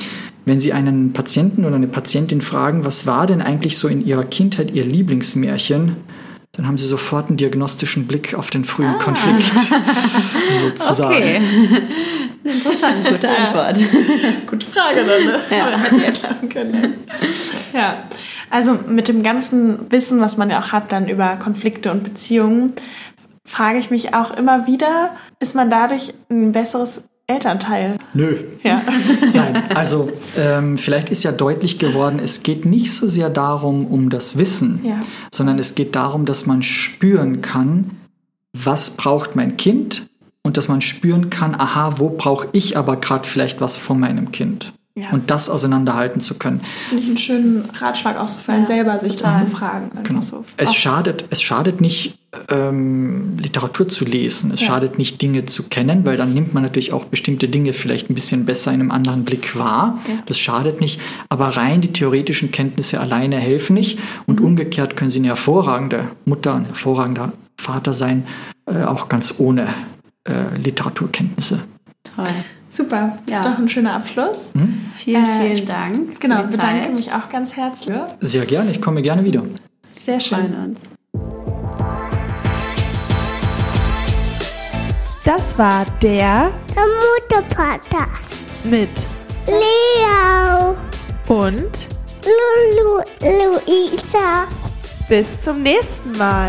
Wenn Sie einen Patienten oder eine Patientin fragen, was war denn eigentlich so in Ihrer Kindheit Ihr Lieblingsmärchen, dann haben Sie sofort einen diagnostischen Blick auf den frühen Konflikt. Sozusagen. Okay. Interessant, gute Antwort. Gute Frage dann, ne? Ja. Hätte ich entlarven können. Ja. Also mit dem ganzen Wissen, was man ja auch hat dann über Konflikte und Beziehungen, frage ich mich auch immer wieder, ist man dadurch ein besseres Elternteil? Nö, Ja. Nein, also ähm, vielleicht ist ja deutlich geworden, es geht nicht so sehr darum, um das Wissen, Ja. sondern es geht darum, dass man spüren kann, was braucht mein Kind und dass man spüren kann, aha, wo brauche ich aber gerade vielleicht was von meinem Kind. Ja. Und das auseinanderhalten zu können. Das finde ich einen schönen Ratschlag auch so für einen Ja, selber, sich total. das zu fragen. Genau. so. Es schadet, es schadet nicht, ähm, Literatur zu lesen. Es Ja. schadet nicht, Dinge zu kennen, weil dann nimmt man natürlich auch bestimmte Dinge vielleicht ein bisschen besser in einem anderen Blick wahr. Ja. Das schadet nicht. Aber rein die theoretischen Kenntnisse alleine helfen nicht. Und umgekehrt können sie eine hervorragende Mutter, ein hervorragender Vater sein, äh, auch ganz ohne äh, Literaturkenntnisse. Toll. Super, das Ja. ist doch ein schöner Abschluss. Vielen, Äh, vielen ich- Dank. Genau, die bedanke Zeit. mich auch ganz herzlich. Sehr gerne, ich komme gerne wieder. Sehr freuen schön. uns. Das war der Der Mutter-Podcast. mit Leo, und Lulu, Luisa. bis zum nächsten Mal.